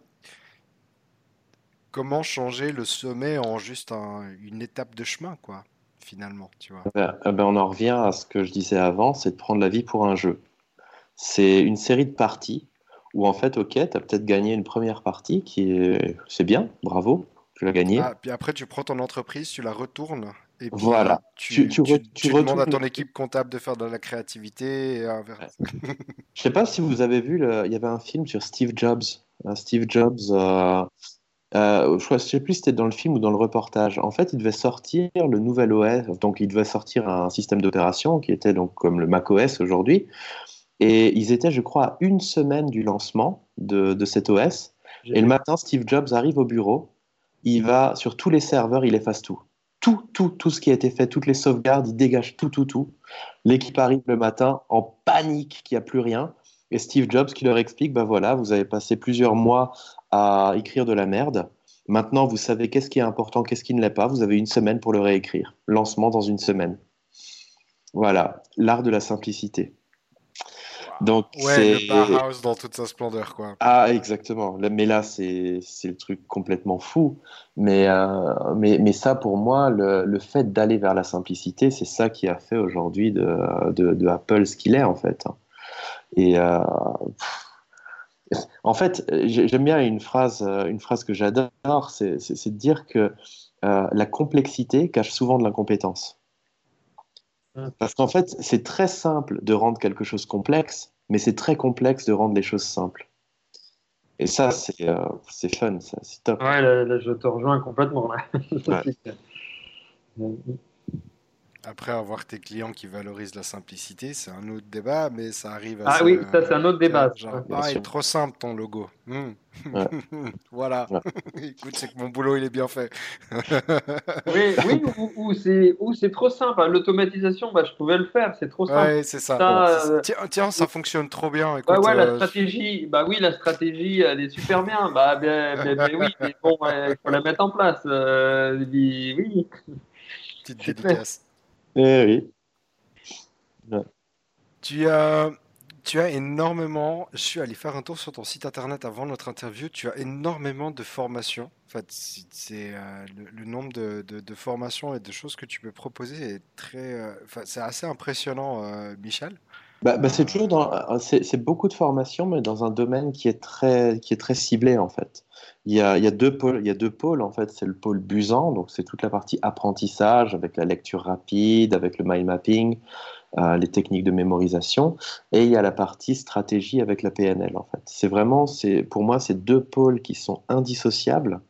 comment changer le sommet en juste une étape de chemin, quoi, finalement, tu vois? Ben, eh ben, on en revient à ce que je disais avant, c'est de prendre la vie pour un jeu. C'est une série de parties où en fait, ok, tu as peut-être gagné une première partie qui est, c'est bien, bravo, tu l'as gagné. Ah, puis après, tu prends ton entreprise, tu la retournes voilà. Tu, tu, demandes à ton équipe comptable de faire de la créativité. Et Je sais pas si vous avez vu, il y avait un film sur Steve Jobs. Euh, Steve Jobs, euh, euh, je ne sais plus si c'était dans le film ou dans le reportage. En fait, il devait sortir le nouvel OS, donc il devait sortir un système d'opération qui était donc comme le macOS aujourd'hui. Et ils étaient, je crois, à une semaine du lancement de, de cet OS. Et le matin, Steve Jobs arrive au bureau, il va sur tous les serveurs, il efface tout tout, tout, tout ce qui a été fait, toutes les sauvegardes, ils dégagent tout, tout, tout. L'équipe arrive le matin en panique qu'il n'y a plus rien. Et Steve Jobs qui leur explique, ben voilà, vous avez passé plusieurs mois à écrire de la merde. Maintenant, vous savez qu'est-ce qui est important, qu'est-ce qui ne l'est pas. Vous avez une semaine pour le réécrire. Lancement dans une semaine. Voilà, l'art de la simplicité. Donc, ouais, le Bauhaus dans toute sa splendeur, quoi. Ah, exactement. Mais là, c'est le truc complètement fou. Mais, euh, mais, mais, ça, pour moi, le, le fait d'aller vers la simplicité, c'est ça qui a fait aujourd'hui de, de, de, Apple ce qu'il est, en fait. Et euh, en fait, j'aime bien une phrase, une phrase que j'adore, c'est de dire que euh, la complexité cache souvent de l'incompétence. Parce qu'en fait, c'est très simple de rendre quelque chose complexe, mais c'est très complexe de rendre les choses simples. Et ça, c'est euh, fun, c'est top. Ouais, là, je te rejoins complètement. Là. Après, avoir tes clients qui valorisent la simplicité, c'est un autre débat, mais ça arrive à. Ah oui, ça, c'est un autre débat. Genre, ah, il est trop simple ton logo. Hmm. voilà. Écoute, c'est que mon boulot, il est bien fait. oui, oui ou, ou c'est trop simple. L'automatisation, bah, je pouvais le faire, c'est trop simple. Oui, c'est ça. Euh, tiens, tiens, ça fonctionne trop bien. Écoute, ouais, ouais, la euh, stratégie, bah oui, la stratégie, elle est super bien. Bah, bien, oui, mais bon, il faut la mettre en place. Euh, oui. Petite dédicace. Eh oui. Tu as, tu as énormément. Je suis allé faire un tour sur ton site internet avant notre interview. Tu as énormément de formations. En fait, c'est euh, le, nombre de, de, formations et de choses que tu peux proposer est très. Euh, c'est assez impressionnant, euh, Michel. Bah, bah, c'est toujours dans, c'est beaucoup de formations, mais dans un domaine qui est très, qui est très ciblé en fait. Il y a, il y a deux pôles, il y a deux pôles en fait. C'est le pôle Busan, donc c'est toute la partie apprentissage avec la lecture rapide, avec le mind mapping, euh, les techniques de mémorisation, et il y a la partie stratégie avec la PNL en fait. C'est vraiment, c'est pour moi, c'est deux pôles qui sont indissociables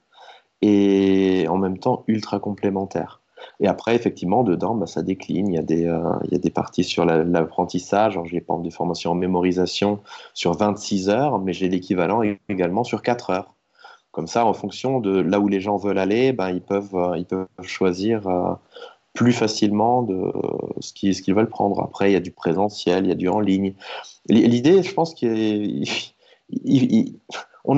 et en même temps ultra complémentaires. Et après, effectivement, dedans, bah, ça décline. Il y, a des, euh, il y a des parties sur l'apprentissage. J'ai pas des formations en mémorisation sur 26 heures, mais j'ai l'équivalent également sur 4 heures. Comme ça, en fonction de là où les gens veulent aller, ben, ils, peuvent, euh, ils peuvent choisir euh, plus facilement de ce qu'ils veulent prendre. Après, il y a du présentiel, il y a du en ligne. L'idée, je pense qu'on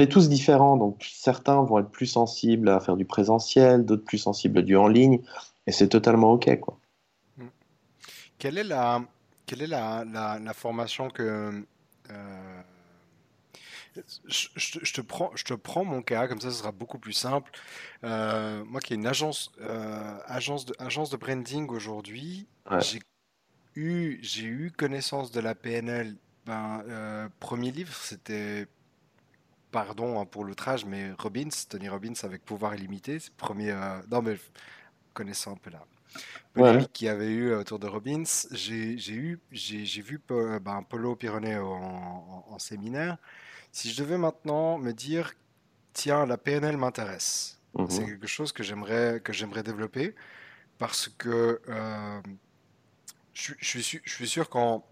est tous différents, donc certains vont être plus sensibles à faire du présentiel, d'autres plus sensibles à du en ligne. Et c'est totalement OK. Quoi. Mm. Quelle est la, quelle est la, la, formation que. Euh, je, te prends, je te prends mon cas, comme ça ce sera beaucoup plus simple. Euh, moi qui ai une agence, euh, agence, de, agence de branding aujourd'hui, j'ai eu, j'ai eu connaissance de la PNL. Ben, premier livre, c'était pardon hein, pour l'outrage, mais Robbins, Tony Robbins avec pouvoir illimité. Premier, non mais connaissant un peu la polémique qu'il y avait eu autour de Robbins, j'ai eu, j'ai vu ben, Polo Pironet en, en, séminaire. Si je devais maintenant me dire, tiens, la PNL m'intéresse, mhm. c'est quelque chose que j'aimerais que j'aimerais développer parce que euh, je, je, suis, je suis sûr qu'en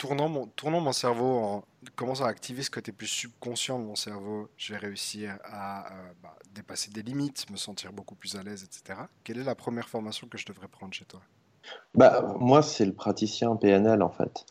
tournant mon, cerveau, en commençant à activer ce côté plus subconscient de mon cerveau, je vais réussir à euh, bah, dépasser des limites, me sentir beaucoup plus à l'aise, etc. Quelle est la première formation que je devrais prendre chez toi? Bah, moi, c'est le praticien PNL en fait.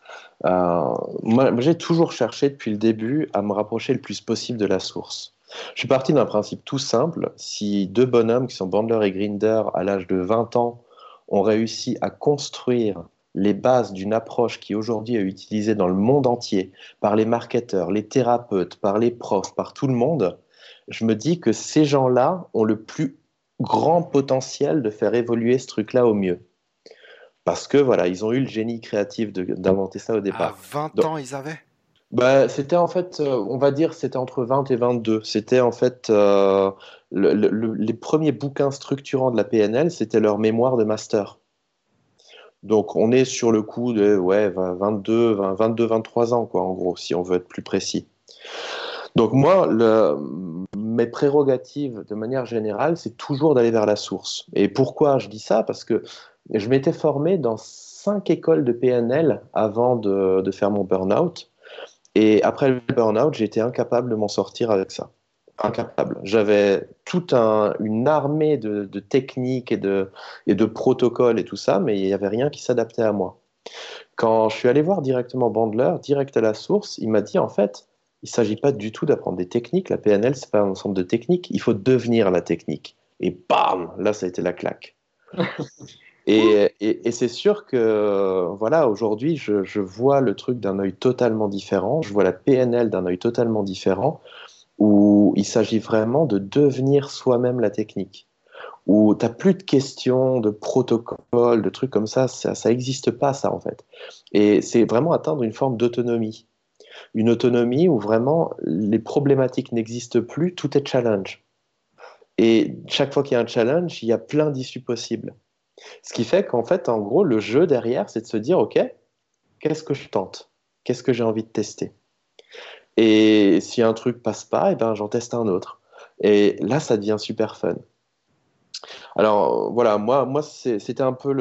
Euh, moi, j'ai toujours cherché depuis le début à me rapprocher le plus possible de la source. Je suis parti d'un principe tout simple. Si deux bonhommes qui sont Bandler et Grinder à l'âge de 20 ans ont réussi à construire les bases d'une approche qui aujourd'hui est utilisée dans le monde entier par les marketeurs, les thérapeutes, par les profs, par tout le monde, je me dis que ces gens-là ont le plus grand potentiel de faire évoluer ce truc-là au mieux. Parce que voilà, ils ont eu le génie créatif d'inventer ça au départ. À 20 ans, ils avaient? Bah, C'était en fait, euh, on va dire, c'était entre 20 et 22. C'était en fait euh, les premiers bouquins structurants de la PNL, c'était leur mémoire de master. Donc on est sur le coup de ouais, 22, 22, 23 ans, quoi, en gros, si on veut être plus précis. Donc moi, mes prérogatives, de manière générale, c'est toujours d'aller vers la source. Et pourquoi je dis ça? Parce que je m'étais formé dans cinq écoles de PNL avant de, de faire mon burn-out. Et après le burn-out, j'étais incapable de m'en sortir avec ça incapable. J'avais toute une armée de, techniques et de, et de protocoles et tout ça, mais il n'y avait rien qui s'adaptait à moi. Quand je suis allé voir directement Bandler, direct à la source, il m'a dit en fait, il ne s'agit pas du tout d'apprendre des techniques. La PNL, c'est pas un ensemble de techniques. Il faut devenir la technique. Et bam, là, ça a été la claque. Et, et, c'est sûr que, voilà, aujourd'hui, je, je, vois le truc d'un œil totalement différent. Je vois la PNL d'un œil totalement différent, où il s'agit vraiment de devenir soi-même la technique. Où tu n'as plus de questions, de protocoles, de trucs comme ça. Ça n'existe pas, ça, en fait. Et c'est vraiment atteindre une forme d'autonomie. Une autonomie où vraiment les problématiques n'existent plus, tout est challenge. Et chaque fois qu'il y a un challenge, il y a plein d'issues possibles. Ce qui fait qu'en fait, en gros, le jeu derrière, c'est de se dire, OK, qu'est-ce que je tente? Qu'est-ce que j'ai envie de tester? Et si un truc passe pas, eh ben, j'en teste un autre. Et là, ça devient super fun. Alors voilà, moi, moi c'était un peu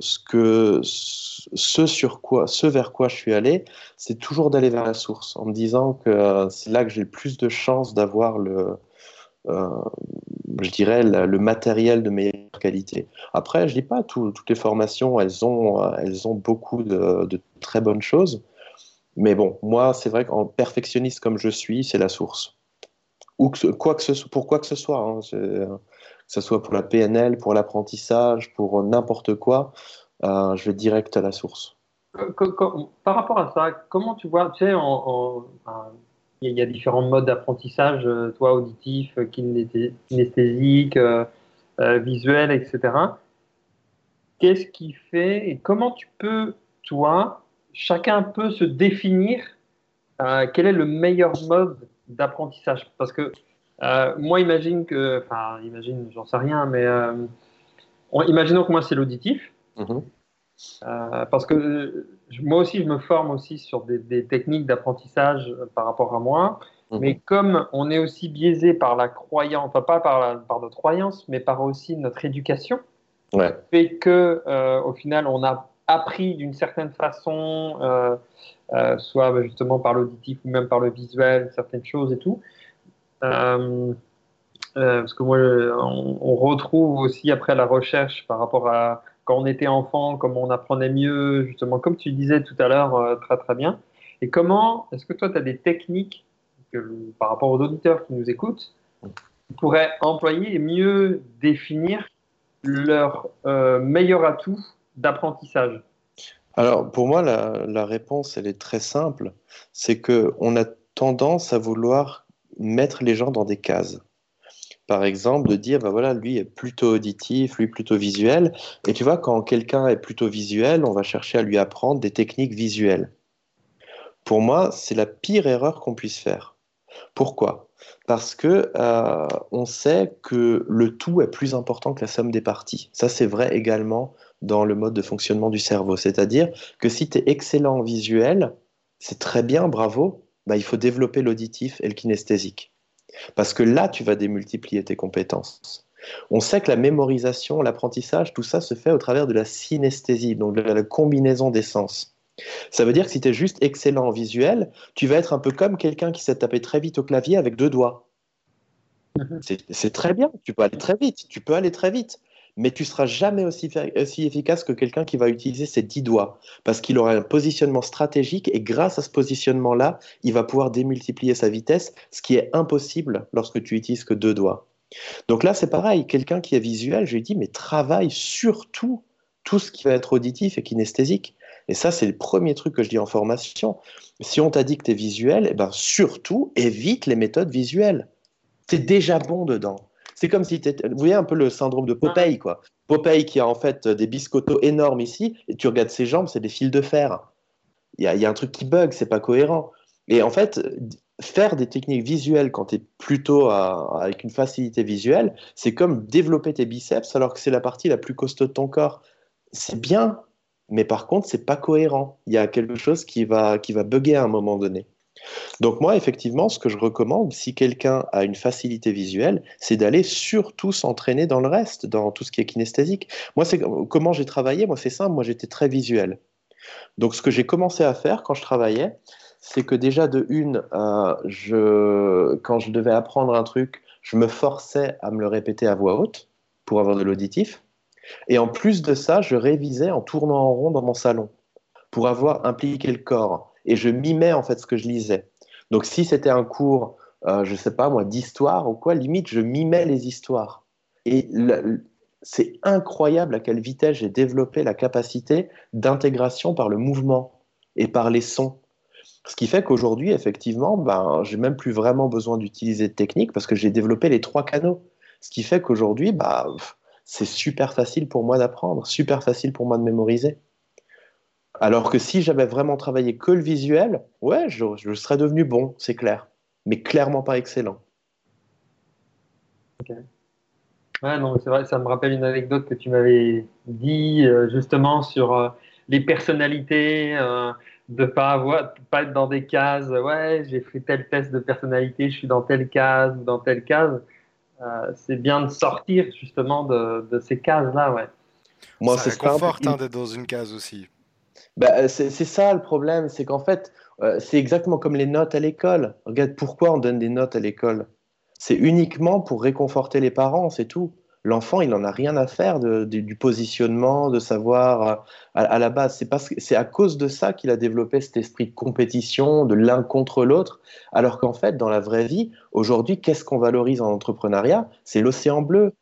ce, que, ce, vers quoi je suis allé, c'est toujours d'aller vers la source, en me disant que c'est là que j'ai le plus de chances d'avoir le, euh, je dirais, le matériel de meilleure qualité. Après, je dis pas toutes les formations, elles ont, elles ont beaucoup de, très bonnes choses. Mais bon, moi, c'est vrai qu'en perfectionniste comme je suis, c'est la source. Ou quoi que ce, pour quoi que ce soit, hein, que ce soit pour la PNL, pour l'apprentissage, pour n'importe quoi, euh, je vais direct à la source. Euh, par rapport à ça, comment tu vois, tu sais, il y a différents modes d'apprentissage, euh, toi auditif, euh, kinesthésique, euh, visuel, etc. Qu'est-ce qui fait et comment tu peux, toi, chacun peut se définir quel est le meilleur mode d'apprentissage Parce que moi, imagine que, enfin, imagine, j'en sais rien, mais imaginons que moi c'est l'auditif. Euh, parce que moi aussi, je me forme aussi sur des, techniques d'apprentissage euh, par rapport à moi. Mhm. Mais comme on est aussi biaisé par la croyance, enfin pas par, par notre croyance, mais par aussi notre éducation, ouais. fait que euh, au final, on a appris d'une certaine façon, soit bah, justement par l'auditif ou même par le visuel, certaines choses et tout. parce que moi, on, retrouve aussi après la recherche par rapport à quand on était enfant, comment on apprenait mieux, justement, comme tu disais tout à l'heure, euh, très très bien. Et comment, est-ce que toi, tu as des techniques par rapport aux auditeurs qui nous écoutent, qui pourraient employer et mieux définir leur euh, meilleur atout d'apprentissage Alors, pour moi, la, réponse, elle est très simple. C'est qu'on a tendance à vouloir mettre les gens dans des cases par exemple, de dire, bah voilà, lui est plutôt auditif, lui plutôt visuel. Et tu vois, quand quelqu'un est plutôt visuel, on va chercher à lui apprendre des techniques visuelles. Pour moi, c'est la pire erreur qu'on puisse faire. Pourquoi? Parce que euh, on sait que le tout est plus important que la somme des parties. Ça, c'est vrai également dans le mode de fonctionnement du cerveau. C'est-à-dire que si tu es excellent en visuel, c'est très bien, bravo, bah, il faut développer l'auditif et le kinesthésique. Parce que là, tu vas démultiplier tes compétences. On sait que la mémorisation, l'apprentissage, tout ça se fait au travers de la synesthésie, donc de la combinaison des sens. Ça veut dire que si tu es juste excellent en visuel, tu vas être un peu comme quelqu'un qui s'est tapé très vite au clavier avec deux doigts. Mhm. C'est très bien, tu peux aller très vite, tu peux aller très vite mais tu seras jamais aussi, efficace que quelqu'un qui va utiliser ses dix doigts, parce qu'il aura un positionnement stratégique et grâce à ce positionnement-là, il va pouvoir démultiplier sa vitesse, ce qui est impossible lorsque tu utilises que deux doigts. Donc là, c'est pareil, quelqu'un qui est visuel, je lui dis, mais travaille surtout tout ce qui va être auditif et kinesthésique. Et ça, c'est le premier truc que je dis en formation. Si on t'a dit que tu es visuel, eh ben surtout évite les méthodes visuelles. Tu es déjà bon dedans. C'est comme si vous voyez un peu le syndrome de Popeye, quoi. Popeye qui a en fait des biscottos énormes ici, et tu regardes ses jambes, c'est des fils de fer. Il y a, un truc qui bug, c'est pas cohérent. Et en fait, faire des techniques visuelles quand tu es plutôt avec une facilité visuelle, c'est comme développer tes biceps alors que c'est la partie la plus costaud de ton corps. C'est bien, mais par contre, c'est pas cohérent. Il y a quelque chose qui va, qui va bugger à un moment donné. Donc moi, effectivement, ce que je recommande, si quelqu'un a une facilité visuelle, c'est d'aller surtout s'entraîner dans le reste, dans tout ce qui est kinesthésique. Moi, c'est comment j'ai travaillé. Moi, c'est simple. Moi, j'étais très visuel. Donc, ce que j'ai commencé à faire quand je travaillais, c'est que déjà de une, euh, quand je devais apprendre un truc, je me forçais à me le répéter à voix haute pour avoir de l'auditif. Et en plus de ça, je révisais en tournant en rond dans mon salon pour avoir impliqué le corps et je mimais en fait ce que je lisais. Donc si c'était un cours, euh, je sais pas moi, d'histoire ou quoi, limite je mimais les histoires. Et c'est incroyable à quelle vitesse j'ai développé la capacité d'intégration par le mouvement et par les sons. Ce qui fait qu'aujourd'hui, effectivement, ben, j'ai même plus vraiment besoin d'utiliser de technique parce que j'ai développé les trois canaux. Ce qui fait qu'aujourd'hui, bah, c'est super facile pour moi d'apprendre, super facile pour moi de mémoriser. Alors que si j'avais vraiment travaillé que le visuel, ouais, je, je serais devenu bon, c'est clair, mais clairement pas excellent. Ok. Ouais, non, c'est vrai, ça me rappelle une anecdote que tu m'avais dit euh, justement sur euh, les personnalités, euh, de pas avoir, pas être dans des cases. Ouais, j'ai fait tel test de personnalité, je suis dans telle case ou dans telle case. c'est bien de sortir justement de, de ces cases-là, ouais. Moi, c'est conforte hein, d'être dans une case aussi. Bah, c'est ça le problème, c'est qu'en fait, c'est exactement comme les notes à l'école. Regarde, pourquoi on donne des notes à l'école? C'est uniquement pour réconforter les parents, c'est tout. L'enfant, il n'en a rien à faire du positionnement, de savoir euh, à, la base. C'est à cause de ça qu'il a développé cet esprit de compétition, de l'un contre l'autre. Alors qu'en fait, dans la vraie vie, aujourd'hui, qu'est-ce qu'on valorise en entrepreneuriat? C'est l'océan bleu.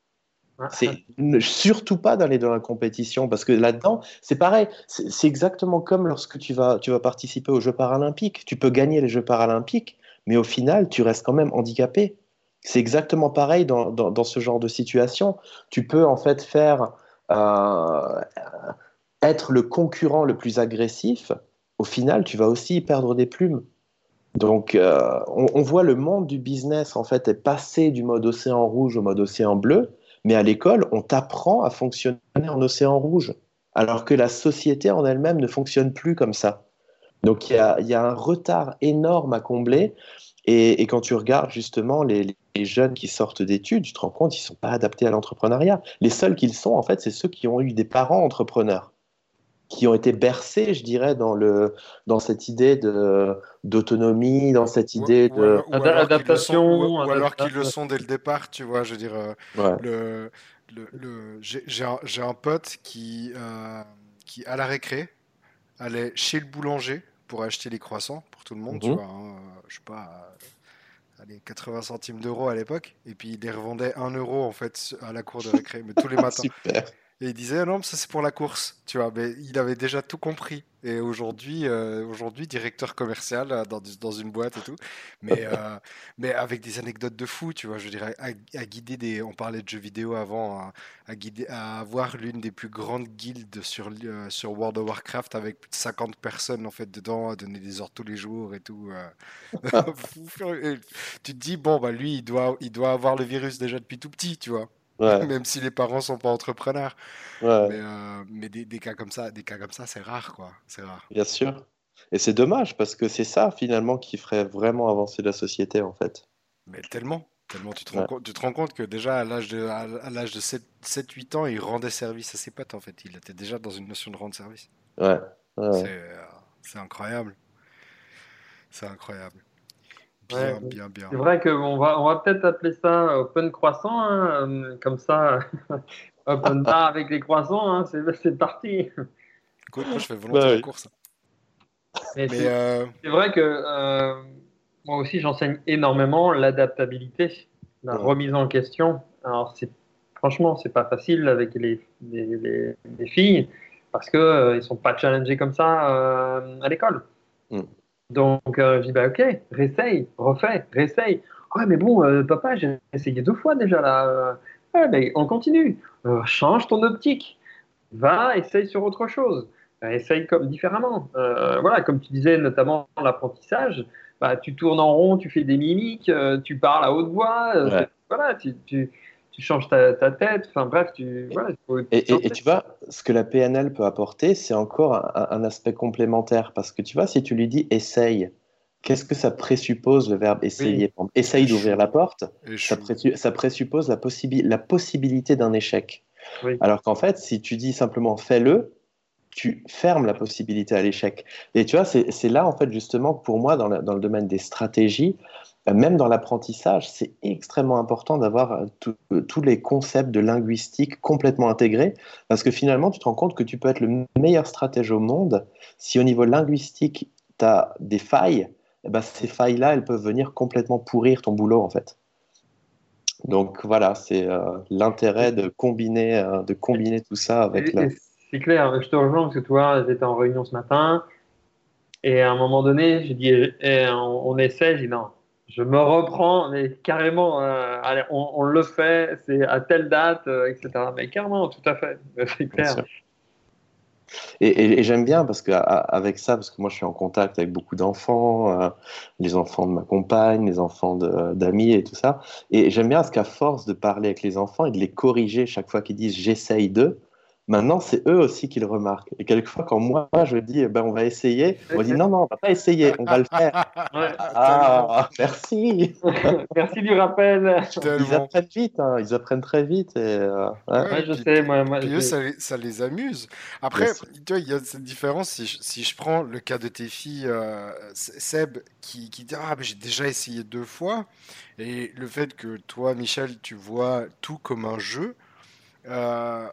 C'est surtout pas d'aller dans la compétition parce que là-dedans, c'est pareil. C'est exactement comme lorsque tu vas, tu vas participer aux Jeux paralympiques. Tu peux gagner les Jeux paralympiques, mais au final, tu restes quand même handicapé. C'est exactement pareil dans, dans, ce genre de situation. Tu peux en fait faire euh, être le concurrent le plus agressif. Au final, tu vas aussi perdre des plumes. Donc, euh, on, voit le monde du business en fait est passé du mode océan rouge au mode océan bleu, mais à l'école, on t'apprend à fonctionner en océan rouge, alors que la société en elle-même ne fonctionne plus comme ça. Donc, il y a, un retard énorme à combler. Et, quand tu regardes justement les, jeunes qui sortent d'études, tu te rends compte qu'ils ne sont pas adaptés à l'entrepreneuriat. Les seuls qu'ils sont, en fait, c'est ceux qui ont eu des parents entrepreneurs, qui ont été bercés, je dirais, dans, le, dans cette idée d'autonomie, dans cette idée de d'adaptation. Ou, alors qu'ils le sont dès le départ, tu vois. Je veux dire, euh, le, le, j'ai un, un, pote qui, euh, qui, à la récré, allait chez le boulanger pour acheter les croissants pour tout le monde, tu mhm. vois. Hein, je sais pas, allez, 80 centimes d'euros à l'époque. Et puis il les revendait 1 euro en fait à la cour de récré, mais tous les matins. Super. Et il disait, non, ça c'est pour la course, tu vois. Mais il avait déjà tout compris. Et aujourd'hui, euh, aujourd'hui, directeur commercial euh, dans, dans, une boîte et tout. Mais, euh, mais avec des anecdotes de fou, tu vois. Je dirais, à, guider des. On parlait de jeux vidéo avant, à, guider, à avoir l'une des plus grandes guildes sur, sur World of Warcraft avec plus de 50 personnes en fait dedans, à donner des ordres tous les jours et tout. tu te dis, bon, bah lui, il doit, il doit avoir le virus déjà depuis tout petit, tu vois. même si les parents sont pas entrepreneurs. Mais, euh, mais des, des, cas comme ça, des cas comme ça, c'est rare, quoi. C'est rare. Bien sûr. Et c'est dommage parce que c'est ça finalement qui ferait vraiment avancer la société en fait. Mais tellement, tellement tu te rends, compte, tu te rends compte que déjà à l'âge de, à l'âge de 7-8 ans, il rendait service à ses potes en fait. Il était déjà dans une notion de rendre service. Ouais. C'est, c'est incroyable. C'est incroyable. Bien, bien, bien. C'est vrai qu'on va, on va peut-être appeler ça open croissant, hein, euh, comme ça, open bar avec les croissants, hein, c'est parti. Écoute, moi je fais volontairement la course. Euh, c'est vrai que euh, moi aussi j'enseigne énormément l'adaptabilité, la remise en question. Alors c'est franchement c'est pas facile avec les, les, les, filles parce que ils sont pas challengés comme ça à l'école. Mm. Donc, euh, je dis, bah, ok, réessaye, refais, réessaye. Ouais, mais bon, euh, papa, j'ai essayé deux fois déjà là. Ouais, mais on continue. Euh, change ton optique. Va, essaye sur autre chose. essaye comme différemment. voilà, comme tu disais, notamment l'apprentissage. Bah, tu tournes en rond, tu fais des mimiques, tu parles à haute voix. Voilà, tu, tu, tu changes ta, tête. Enfin bref, tu. Voilà, et, et, tu vois, ce que la PNL peut apporter, c'est encore un, aspect complémentaire. Parce que tu vois, si tu lui dis essaye, qu'est-ce que ça présuppose le verbe essayer? Essaye d'ouvrir la porte, ça, ça, présuppose la, la possibilité d'un échec. Alors qu'en fait, si tu dis simplement fais-le, tu fermes la possibilité à l'échec. Et tu vois, c'est là, en fait, justement, pour moi, dans, dans le domaine des stratégies, euh, même dans l'apprentissage, c'est extrêmement important d'avoir euh, euh, tous les concepts de linguistique complètement intégrés, parce que finalement, tu te rends compte que tu peux être le meilleur stratège au monde, si au niveau linguistique, tu as des failles, eh ben, ces failles-là, elles peuvent venir complètement pourrir ton boulot, en fait. Donc voilà, c'est euh, l'intérêt de combiner, euh, de combiner tout ça avec la. C'est clair, je te rejoins parce que toi, j'étais en réunion ce matin et à un moment donné, j'ai dit, eh, on, on essaie, j'ai dit non, je me reprends, mais carrément, euh, allez, on, on le fait, c'est à telle date, euh, etc. Mais carrément, tout à fait, c'est clair. Et, et- et j'aime bien parce que a- avec ça, parce que moi je suis en contact avec beaucoup d'enfants, euh, les enfants de ma compagne, les enfants de- d'amis et tout ça. Et j'aime bien parce qu'à force de parler avec les enfants et de les corriger chaque fois qu'ils disent j'essaye d'eux, maintenant c'est eux aussi qui le remarquent. Et quelquefois quand moi je dis eh ben, on va essayer, on dit non, non, on va pas essayer, on va le faire. Ouais. Ah, merci! Merci du rappel. Ils apprennent vite, hein, ils apprennent très vite. Et, euh. Ouais, Ouais, je puis- sais, moi, moi, Puis eux, ça, les- ça les amuse. Après, tu vois, il y a cette différence. Si je, si je prends le cas de tes filles, euh, Seb, qui, qui dit Ah, mais j'ai déjà essayé deux fois. Et le fait que toi, Michel, tu vois tout comme un jeu, euh,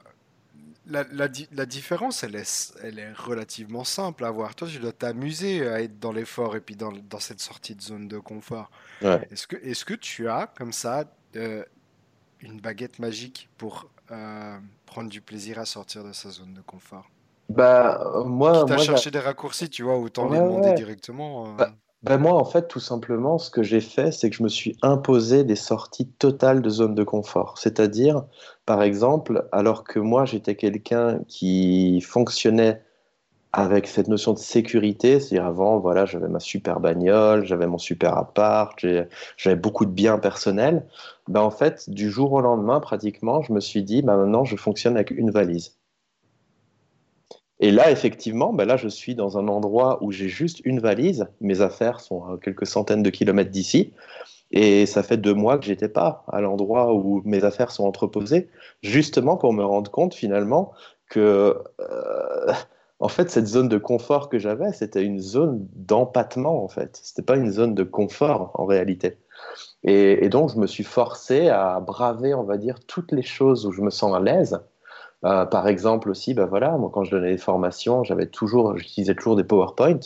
la, la di- la différence, elle est, elle est relativement simple à voir. Toi, tu dois t'amuser à être dans l'effort et puis dans, dans cette sortie de zone de confort. Ouais. Est-ce que, est-ce que tu as, comme ça, euh, une baguette magique pour euh, prendre du plaisir à sortir de sa zone de confort? Bah, euh, moi, Quitte à moi, j'a- chercher des raccourcis, tu vois, autant les Ouais, demander ouais. directement. euh. Bah, Ben moi, en fait, tout simplement, ce que j'ai fait, c'est que je me suis imposé des sorties totales de zone de confort. C'est-à-dire, par exemple, alors que moi, j'étais quelqu'un qui fonctionnait avec cette notion de sécurité, c'est-à-dire avant, voilà, j'avais ma super bagnole, j'avais mon super appart, j'avais beaucoup de biens personnels. Ben en fait, du jour au lendemain, pratiquement, je me suis dit, ben maintenant, je fonctionne avec une valise. Et là, effectivement, ben là, je suis dans un endroit où j'ai juste une valise. Mes affaires sont à quelques centaines de kilomètres d'ici. Et ça fait deux mois que j'étais pas à l'endroit où mes affaires sont entreposées, justement pour me rendre compte finalement que, euh, en fait, cette zone de confort que j'avais, c'était une zone d'empattement, en fait. C'était pas une zone de confort, en réalité. Et, et donc, je me suis forcé à braver, on va dire, toutes les choses où je me sens à l'aise. Euh, par exemple aussi, ben voilà, moi quand je donnais des formations, j'avais toujours, j'utilisais toujours des PowerPoint,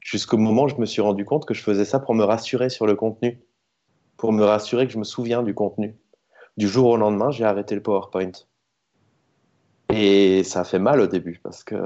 jusqu'au moment où je me suis rendu compte que je faisais ça pour me rassurer sur le contenu, pour me rassurer que je me souviens du contenu. Du jour au lendemain, j'ai arrêté le PowerPoint. Et ça a fait mal au début parce que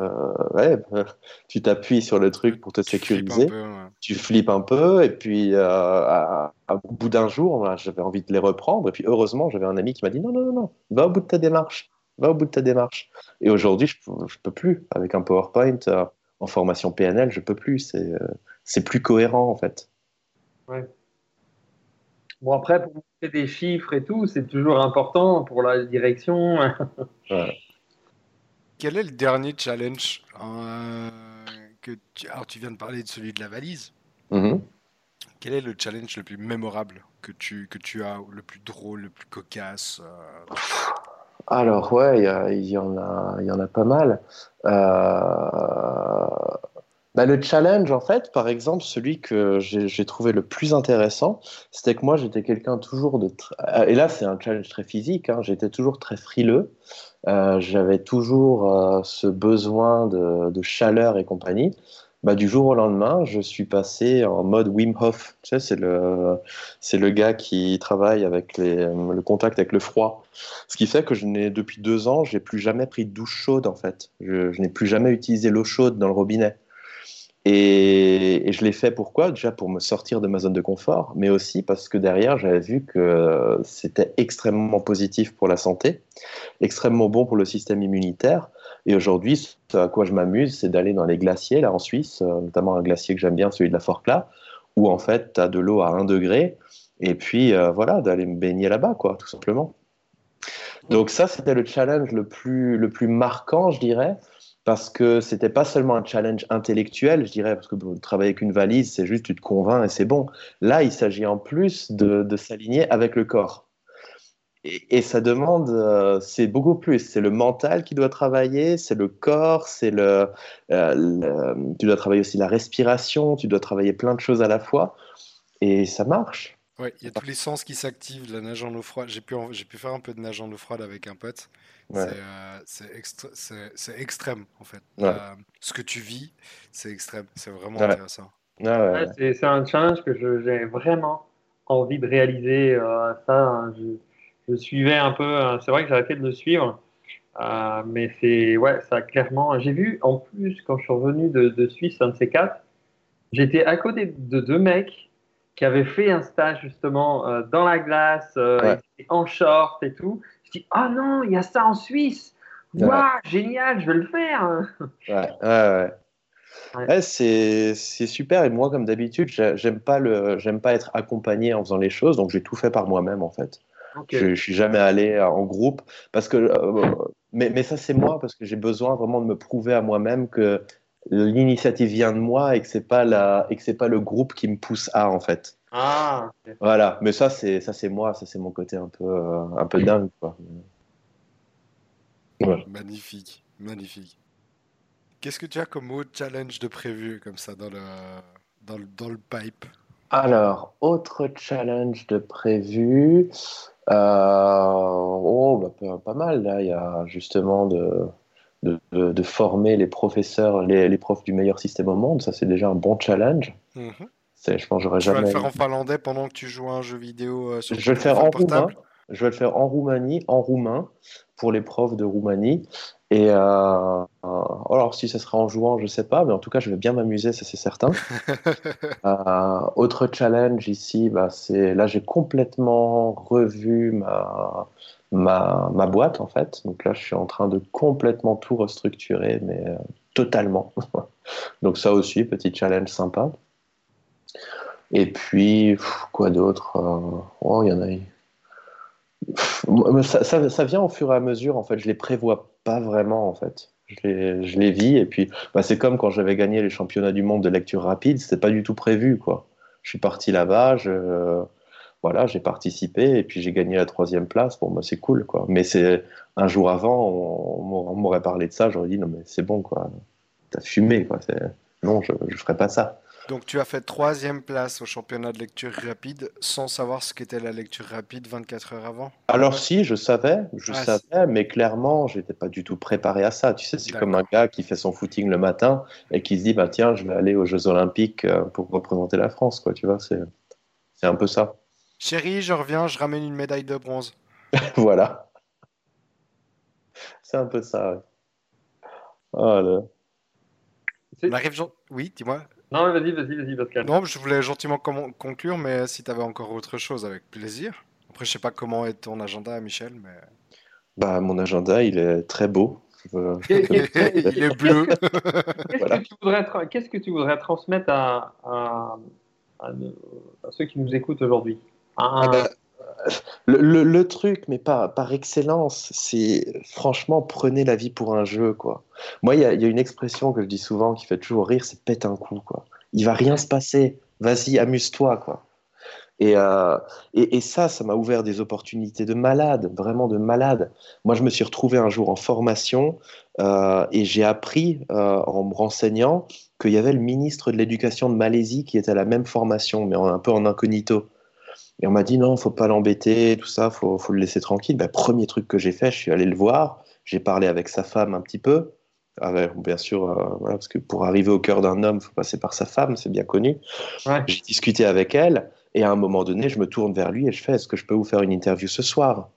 ouais, tu t'appuies sur le truc pour te Tu flippes un sécuriser, peu, ouais. tu flippes un peu, et puis euh, à- à- au bout d'un jour, j'avais envie de les reprendre. Et puis heureusement, j'avais un ami qui m'a dit non, non, non, non, va au bout de ta démarche, va au bout de ta démarche. Et aujourd'hui, je, peux- je peux plus avec un PowerPoint euh, en formation PNL, je peux plus. C'est euh, c'est plus cohérent en fait. Bon, après, pour montrer des chiffres et tout, c'est toujours important pour la direction. Quel est le dernier challenge euh, que tu... Alors, tu viens de parler de celui de la valise. Mhm. Quel est le challenge le plus mémorable que tu, que tu as, le plus drôle, le plus cocasse euh, Alors ouais, il y, en a, y en a pas mal. Euh, bah, le challenge, en fait, par exemple, celui que j'ai trouvé le plus intéressant, c'était que moi, j'étais quelqu'un toujours de... Et là, c'est un challenge très physique, hein, j'étais toujours très frileux. Euh, j'avais toujours euh, ce besoin de chaleur et compagnie. Bah, du jour au lendemain, je suis passé en mode Wim Hof. C'est le, gars qui travaille avec les, le contact avec le froid. Ce qui fait que je n'ai, depuis deux ans, j'ai plus jamais pris de douche chaude, en fait. Je, je n'ai plus jamais utilisé l'eau chaude dans le robinet. Et, et je l'ai fait pourquoi? Déjà pour me sortir de ma zone de confort, mais aussi parce que derrière, j'avais vu que c'était extrêmement positif pour la santé, extrêmement bon pour le système immunitaire. Et aujourd'hui, ce à quoi je m'amuse, c'est d'aller dans les glaciers, là, en Suisse, euh, notamment un glacier que j'aime bien, celui de la Forclaz, où en fait, tu as de l'eau à 1 degré, et puis euh, voilà, d'aller me baigner là-bas, quoi, tout simplement. Donc ça, c'était le challenge le plus, le plus marquant, je dirais, parce que c'était pas seulement un challenge intellectuel, je dirais, parce que travailler avec une valise, c'est juste tu te convaincs et c'est bon. Là, il s'agit en plus de s'aligner avec le corps. Et, et ça demande, euh, c'est beaucoup plus. C'est le mental qui doit travailler, c'est le corps, c'est le, euh, le- tu dois travailler aussi la respiration, tu dois travailler plein de choses à la fois, et ça marche. Ouais, il y a tous les sens qui s'activent, la nage en eau froide. J'ai pu, j'ai pu faire un peu de nage en eau froide avec un pote. Ouais. C'est euh, c'est extré- c'est- c'est extrême, en fait. Ouais. Euh, ce que tu vis, c'est extrême. C'est vraiment Ouais. intéressant. Ouais, Ouais, c'est c'est un challenge que je- j'ai vraiment envie de réaliser ça. Hein. Je, suivais un peu, c'est vrai que j'avais fait de le suivre, mais c'est, ouais, ça clairement. J'ai vu en plus quand je suis revenu de, de Suisse, un de ces quatre, j'étais à côté de deux mecs qui avaient fait un stage justement dans la glace, en short et tout. Je dis, ah non, il y a ça en Suisse. Waouh, génial, je vais le faire. Ouais, ouais, ouais. c'est super et moi comme d'habitude j'aime pas le pas être accompagné en faisant les choses donc j'ai tout fait par moi-même en fait je, je, suis jamais allé en groupe parce que euh, mais, mais ça c'est moi parce que j'ai besoin vraiment de me prouver à moi-même que l'initiative vient de moi et que c'est pas la et que c'est pas le groupe qui me pousse à en fait. Ah voilà. Mais ça c'est ça c'est moi. Ça c'est mon côté un peu euh, un peu dingue quoi. Magnifique, magnifique. Qu'est-ce que tu as comme autre challenge de prévu comme ça dans le, dans le, dans le pipe? Alors, autre challenge de prévu. Euh, oh, bah, pas, mal. Là, il y a justement de, de, de, former les professeurs, les, les, profs du meilleur système au monde. Ça, c'est déjà un bon challenge. Mm Je pense j'aurais jamais. Tu vas le faire en finlandais pendant que tu joues à un jeu vidéo euh, sur Je vais le faire en roumain. Je vais le faire en Roumanie, en roumain, pour les profs de Roumanie. Et euh, euh, alors, si ça sera en jouant, je sais pas, mais en tout cas, je vais bien m'amuser, ça c'est certain. euh, autre challenge ici, bah, c'est là, j'ai complètement revu ma, ma, ma, boîte en fait. Donc là, je suis en train de complètement tout restructurer, mais totalement. Donc ça aussi, petit challenge sympa. Et puis, quoi d'autre Oh, il y en a ça, ça, vient au fur et à mesure, en fait. Je les prévois pas vraiment, en fait. Je les, je. Et puis, bah, c'est comme quand j'avais gagné les championnats du monde de lecture rapide, c'était pas du tout prévu, quoi. Je suis parti là-bas, voilà, j'ai participé et puis j'ai gagné la troisième place. Bon, bah, c'est cool, quoi. Mais c'est un jour avant, on, m'aurait parlé de ça, j'aurais dit non, mais c'est bon, quoi. T'as fumé, quoi. Non, je, je ferai pas ça. Donc tu as fait troisième place au championnat de lecture rapide sans savoir ce qu'était la lecture rapide 24 heures avant Alors si, je savais, je ah, savais, mais clairement, j'étais pas du tout préparé à ça. Tu sais, c'est comme un gars qui fait son footing le matin et qui se dit, bah tiens, je vais aller aux Jeux Olympiques euh, pour représenter la France, quoi. Tu vois, c'est, c'est un peu ça. Chérie, je reviens, je ramène une médaille de bronze. voilà. C'est un peu ça. Voilà. On arrive, oui, dis-moi. Non, vas-y, vas-y, vas-y, Pascal. Non, je voulais gentiment conclure, mais si tu avais encore autre chose, avec plaisir. Après, je sais pas comment est ton agenda, Michel, mais. Bah, mon agenda, il est très beau. il est bleu. Qu'est-ce que, tu voudrais transmettre à, à, à, ceux qui nous écoutent aujourd'hui? Ah bah, le, truc, mais pas par excellence, c'est franchement prenez la vie pour un jeu, quoi. Moi, il y, a une expression que je dis souvent qui fait toujours rire, c'est pète un coup, quoi. Il va rien se passer. Vas-y, amuse-toi, quoi. Et, euh, et, ça, ça m'a ouvert des opportunités de malade, vraiment de malade. Moi, je me suis retrouvé un jour en formation euh, et j'ai appris euh, en me renseignant qu'il y avait le ministre de l'Éducation de Malaisie qui était à la même formation, mais un peu en incognito. Et on m'a dit non, faut pas l'embêter, tout ça, faut, faut le laisser tranquille. Ben, premier truc que j'ai fait, je suis allé le voir, j'ai parlé avec sa femme un petit peu. Avec, bien sûr, euh, voilà, parce que pour arriver au cœur d'un homme, il faut passer par sa femme, c'est bien connu. Ouais. J'ai discuté avec elle, et à un moment donné, je me tourne vers lui et je fais Est-ce que je peux vous faire une interview ce soir?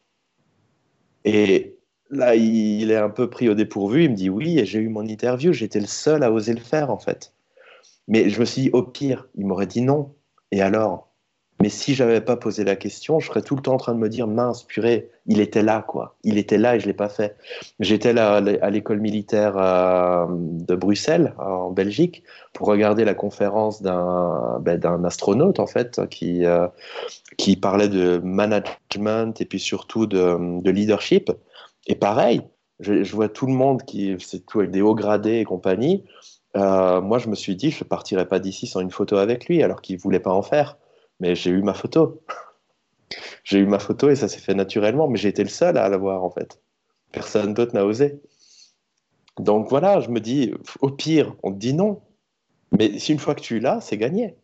Et là, il est un peu pris au dépourvu, il me dit oui, et j'ai eu mon interview, j'étais le seul à oser le faire en fait. Mais je me suis dit Au pire, il m'aurait dit non. Et alors? Mais si j'avais pas posé la question, je serais tout le temps en train de me dire mince, purée, il était là, quoi. Il était là et je l'ai pas fait. J'étais là à l'école militaire euh, de Bruxelles, en Belgique, pour regarder la conférence d'un ben, astronaute, en fait, qui, euh, qui parlait de management et puis surtout de, de leadership. Et pareil, je, vois tout le monde qui, c'est tout avec des hauts gradés et compagnie. Euh, moi, je me suis dit, je partirais pas d'ici sans une photo avec lui, alors qu'il voulait pas en faire mais j'ai eu ma photo. j'ai eu ma photo et ça s'est fait naturellement, mais j'ai été le seul à l'avoir en fait. Personne d'autre n'a osé. Donc voilà, je me dis, au pire, on te dit non. Mais si une fois que tu es là, c'est gagné.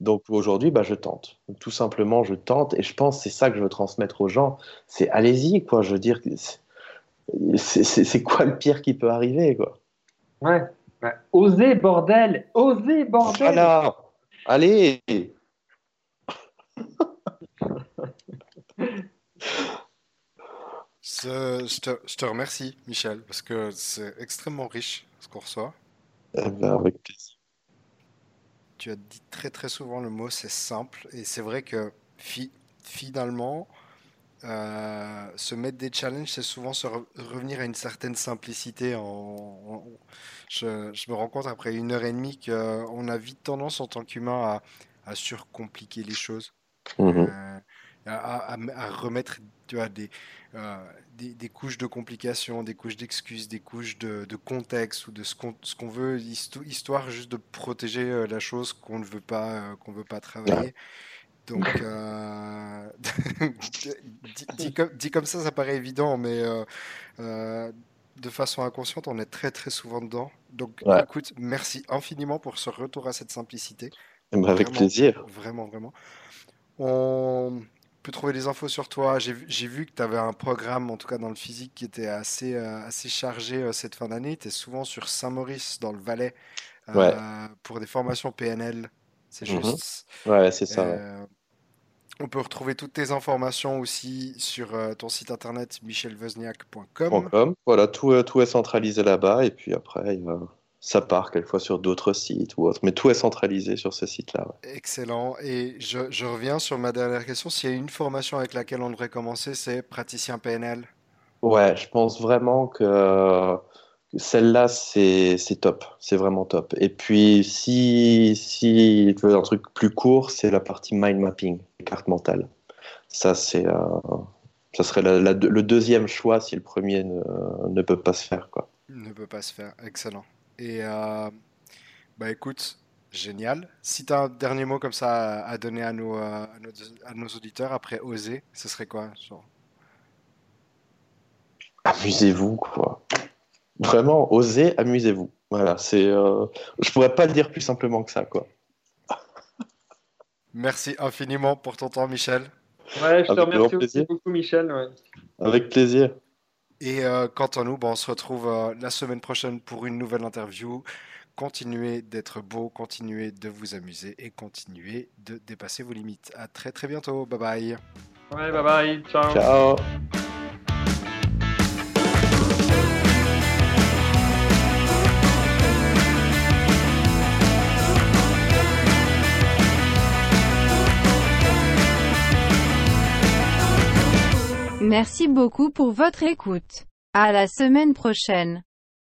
Donc aujourd'hui, bah, je tente. Tout simplement, je tente et je pense que c'est ça que je veux transmettre aux gens. C'est allez-y, quoi. Je veux dire, c'est quoi le pire qui peut arriver, quoi? Ouais. Bah, osez, bordel Osez, bordel Voilà Allez Je te, je te remercie, Michel, parce que c'est extrêmement riche ce qu'on reçoit. Eh ben, avec plaisir. Tu as dit très très souvent le mot c'est simple et c'est vrai que fi- finalement euh, se mettre des challenges c'est souvent se re- revenir à une certaine simplicité. En, en- je, je me rends compte après une heure et demie qu'on a vite tendance en tant qu'humain à, à surcompliquer les choses. Mhm. Euh, à, à- à remettre tu vois, des, euh, des, des couches de complications, des couches d'excuses, des couches de, de contexte ou de ce qu'on veut, histo- histoire juste de protéger euh, la chose qu'on ne veut pas, qu'on veut pas travailler. Donc, euh, dit, dit comme, dit comme ça, ça paraît évident, mais euh, euh, de façon inconsciente, on est très très souvent dedans. Donc, Ouais. écoute, merci infiniment pour ce retour à cette simplicité. Ben, avec Vraiment, plaisir. vraiment, vraiment. On peut trouver des infos sur toi. J'ai vu, que tu avais un programme, en tout cas dans le physique, qui était assez, euh, assez chargé euh, cette fin d'année. Tu es souvent sur Saint-Maurice, dans le Valais, Ouais. euh, pour des formations PNL. C'est Mhm. juste. Ouais, c'est ça. ouais. On peut retrouver toutes tes informations aussi sur euh, ton site internet Point michelvozniak.com. .com. Voilà, tout, euh, tout est centralisé là-bas. Et puis après, il ça part quelquefois sur d'autres sites ou autres. Mais tout est centralisé sur ce site-là. ouais. Excellent. Et je, je reviens sur ma dernière question. S'il y a une formation avec laquelle on devrait commencer, c'est praticien PNL. Ouais, je pense vraiment que celle-là, c'est c'est top. C'est vraiment top. Et puis, si, si tu veux un truc plus court, c'est la partie mind mapping, carte mentale. Ça, c'est, euh, ça serait la- la- le deuxième choix si le premier ne, ne peut pas se faire, quoi. Ne peut pas se faire. Excellent. Et euh, bah écoute, génial. Si tu as un dernier mot comme ça à, donner à nos, euh, à nos, à nos auditeurs après oser, ce serait quoi? Genre, Amusez-vous, quoi. Vraiment, osez, amusez-vous. Voilà, c'est, euh, je pourrais pas le dire plus simplement que ça, quoi. Merci infiniment pour ton temps, Michel. Ouais, je te Avec remercie aussi beaucoup, Michel. ouais. Avec plaisir. Et euh, quant à nous, bah, on se retrouve euh, la semaine prochaine pour une nouvelle interview. Continuez d'être beau, continuez de vous amuser et continuez de dépasser vos limites. À très très bientôt. Bye bye. Ouais, bye bye. Ciao. Ciao. Merci beaucoup pour votre écoute. À la semaine prochaine.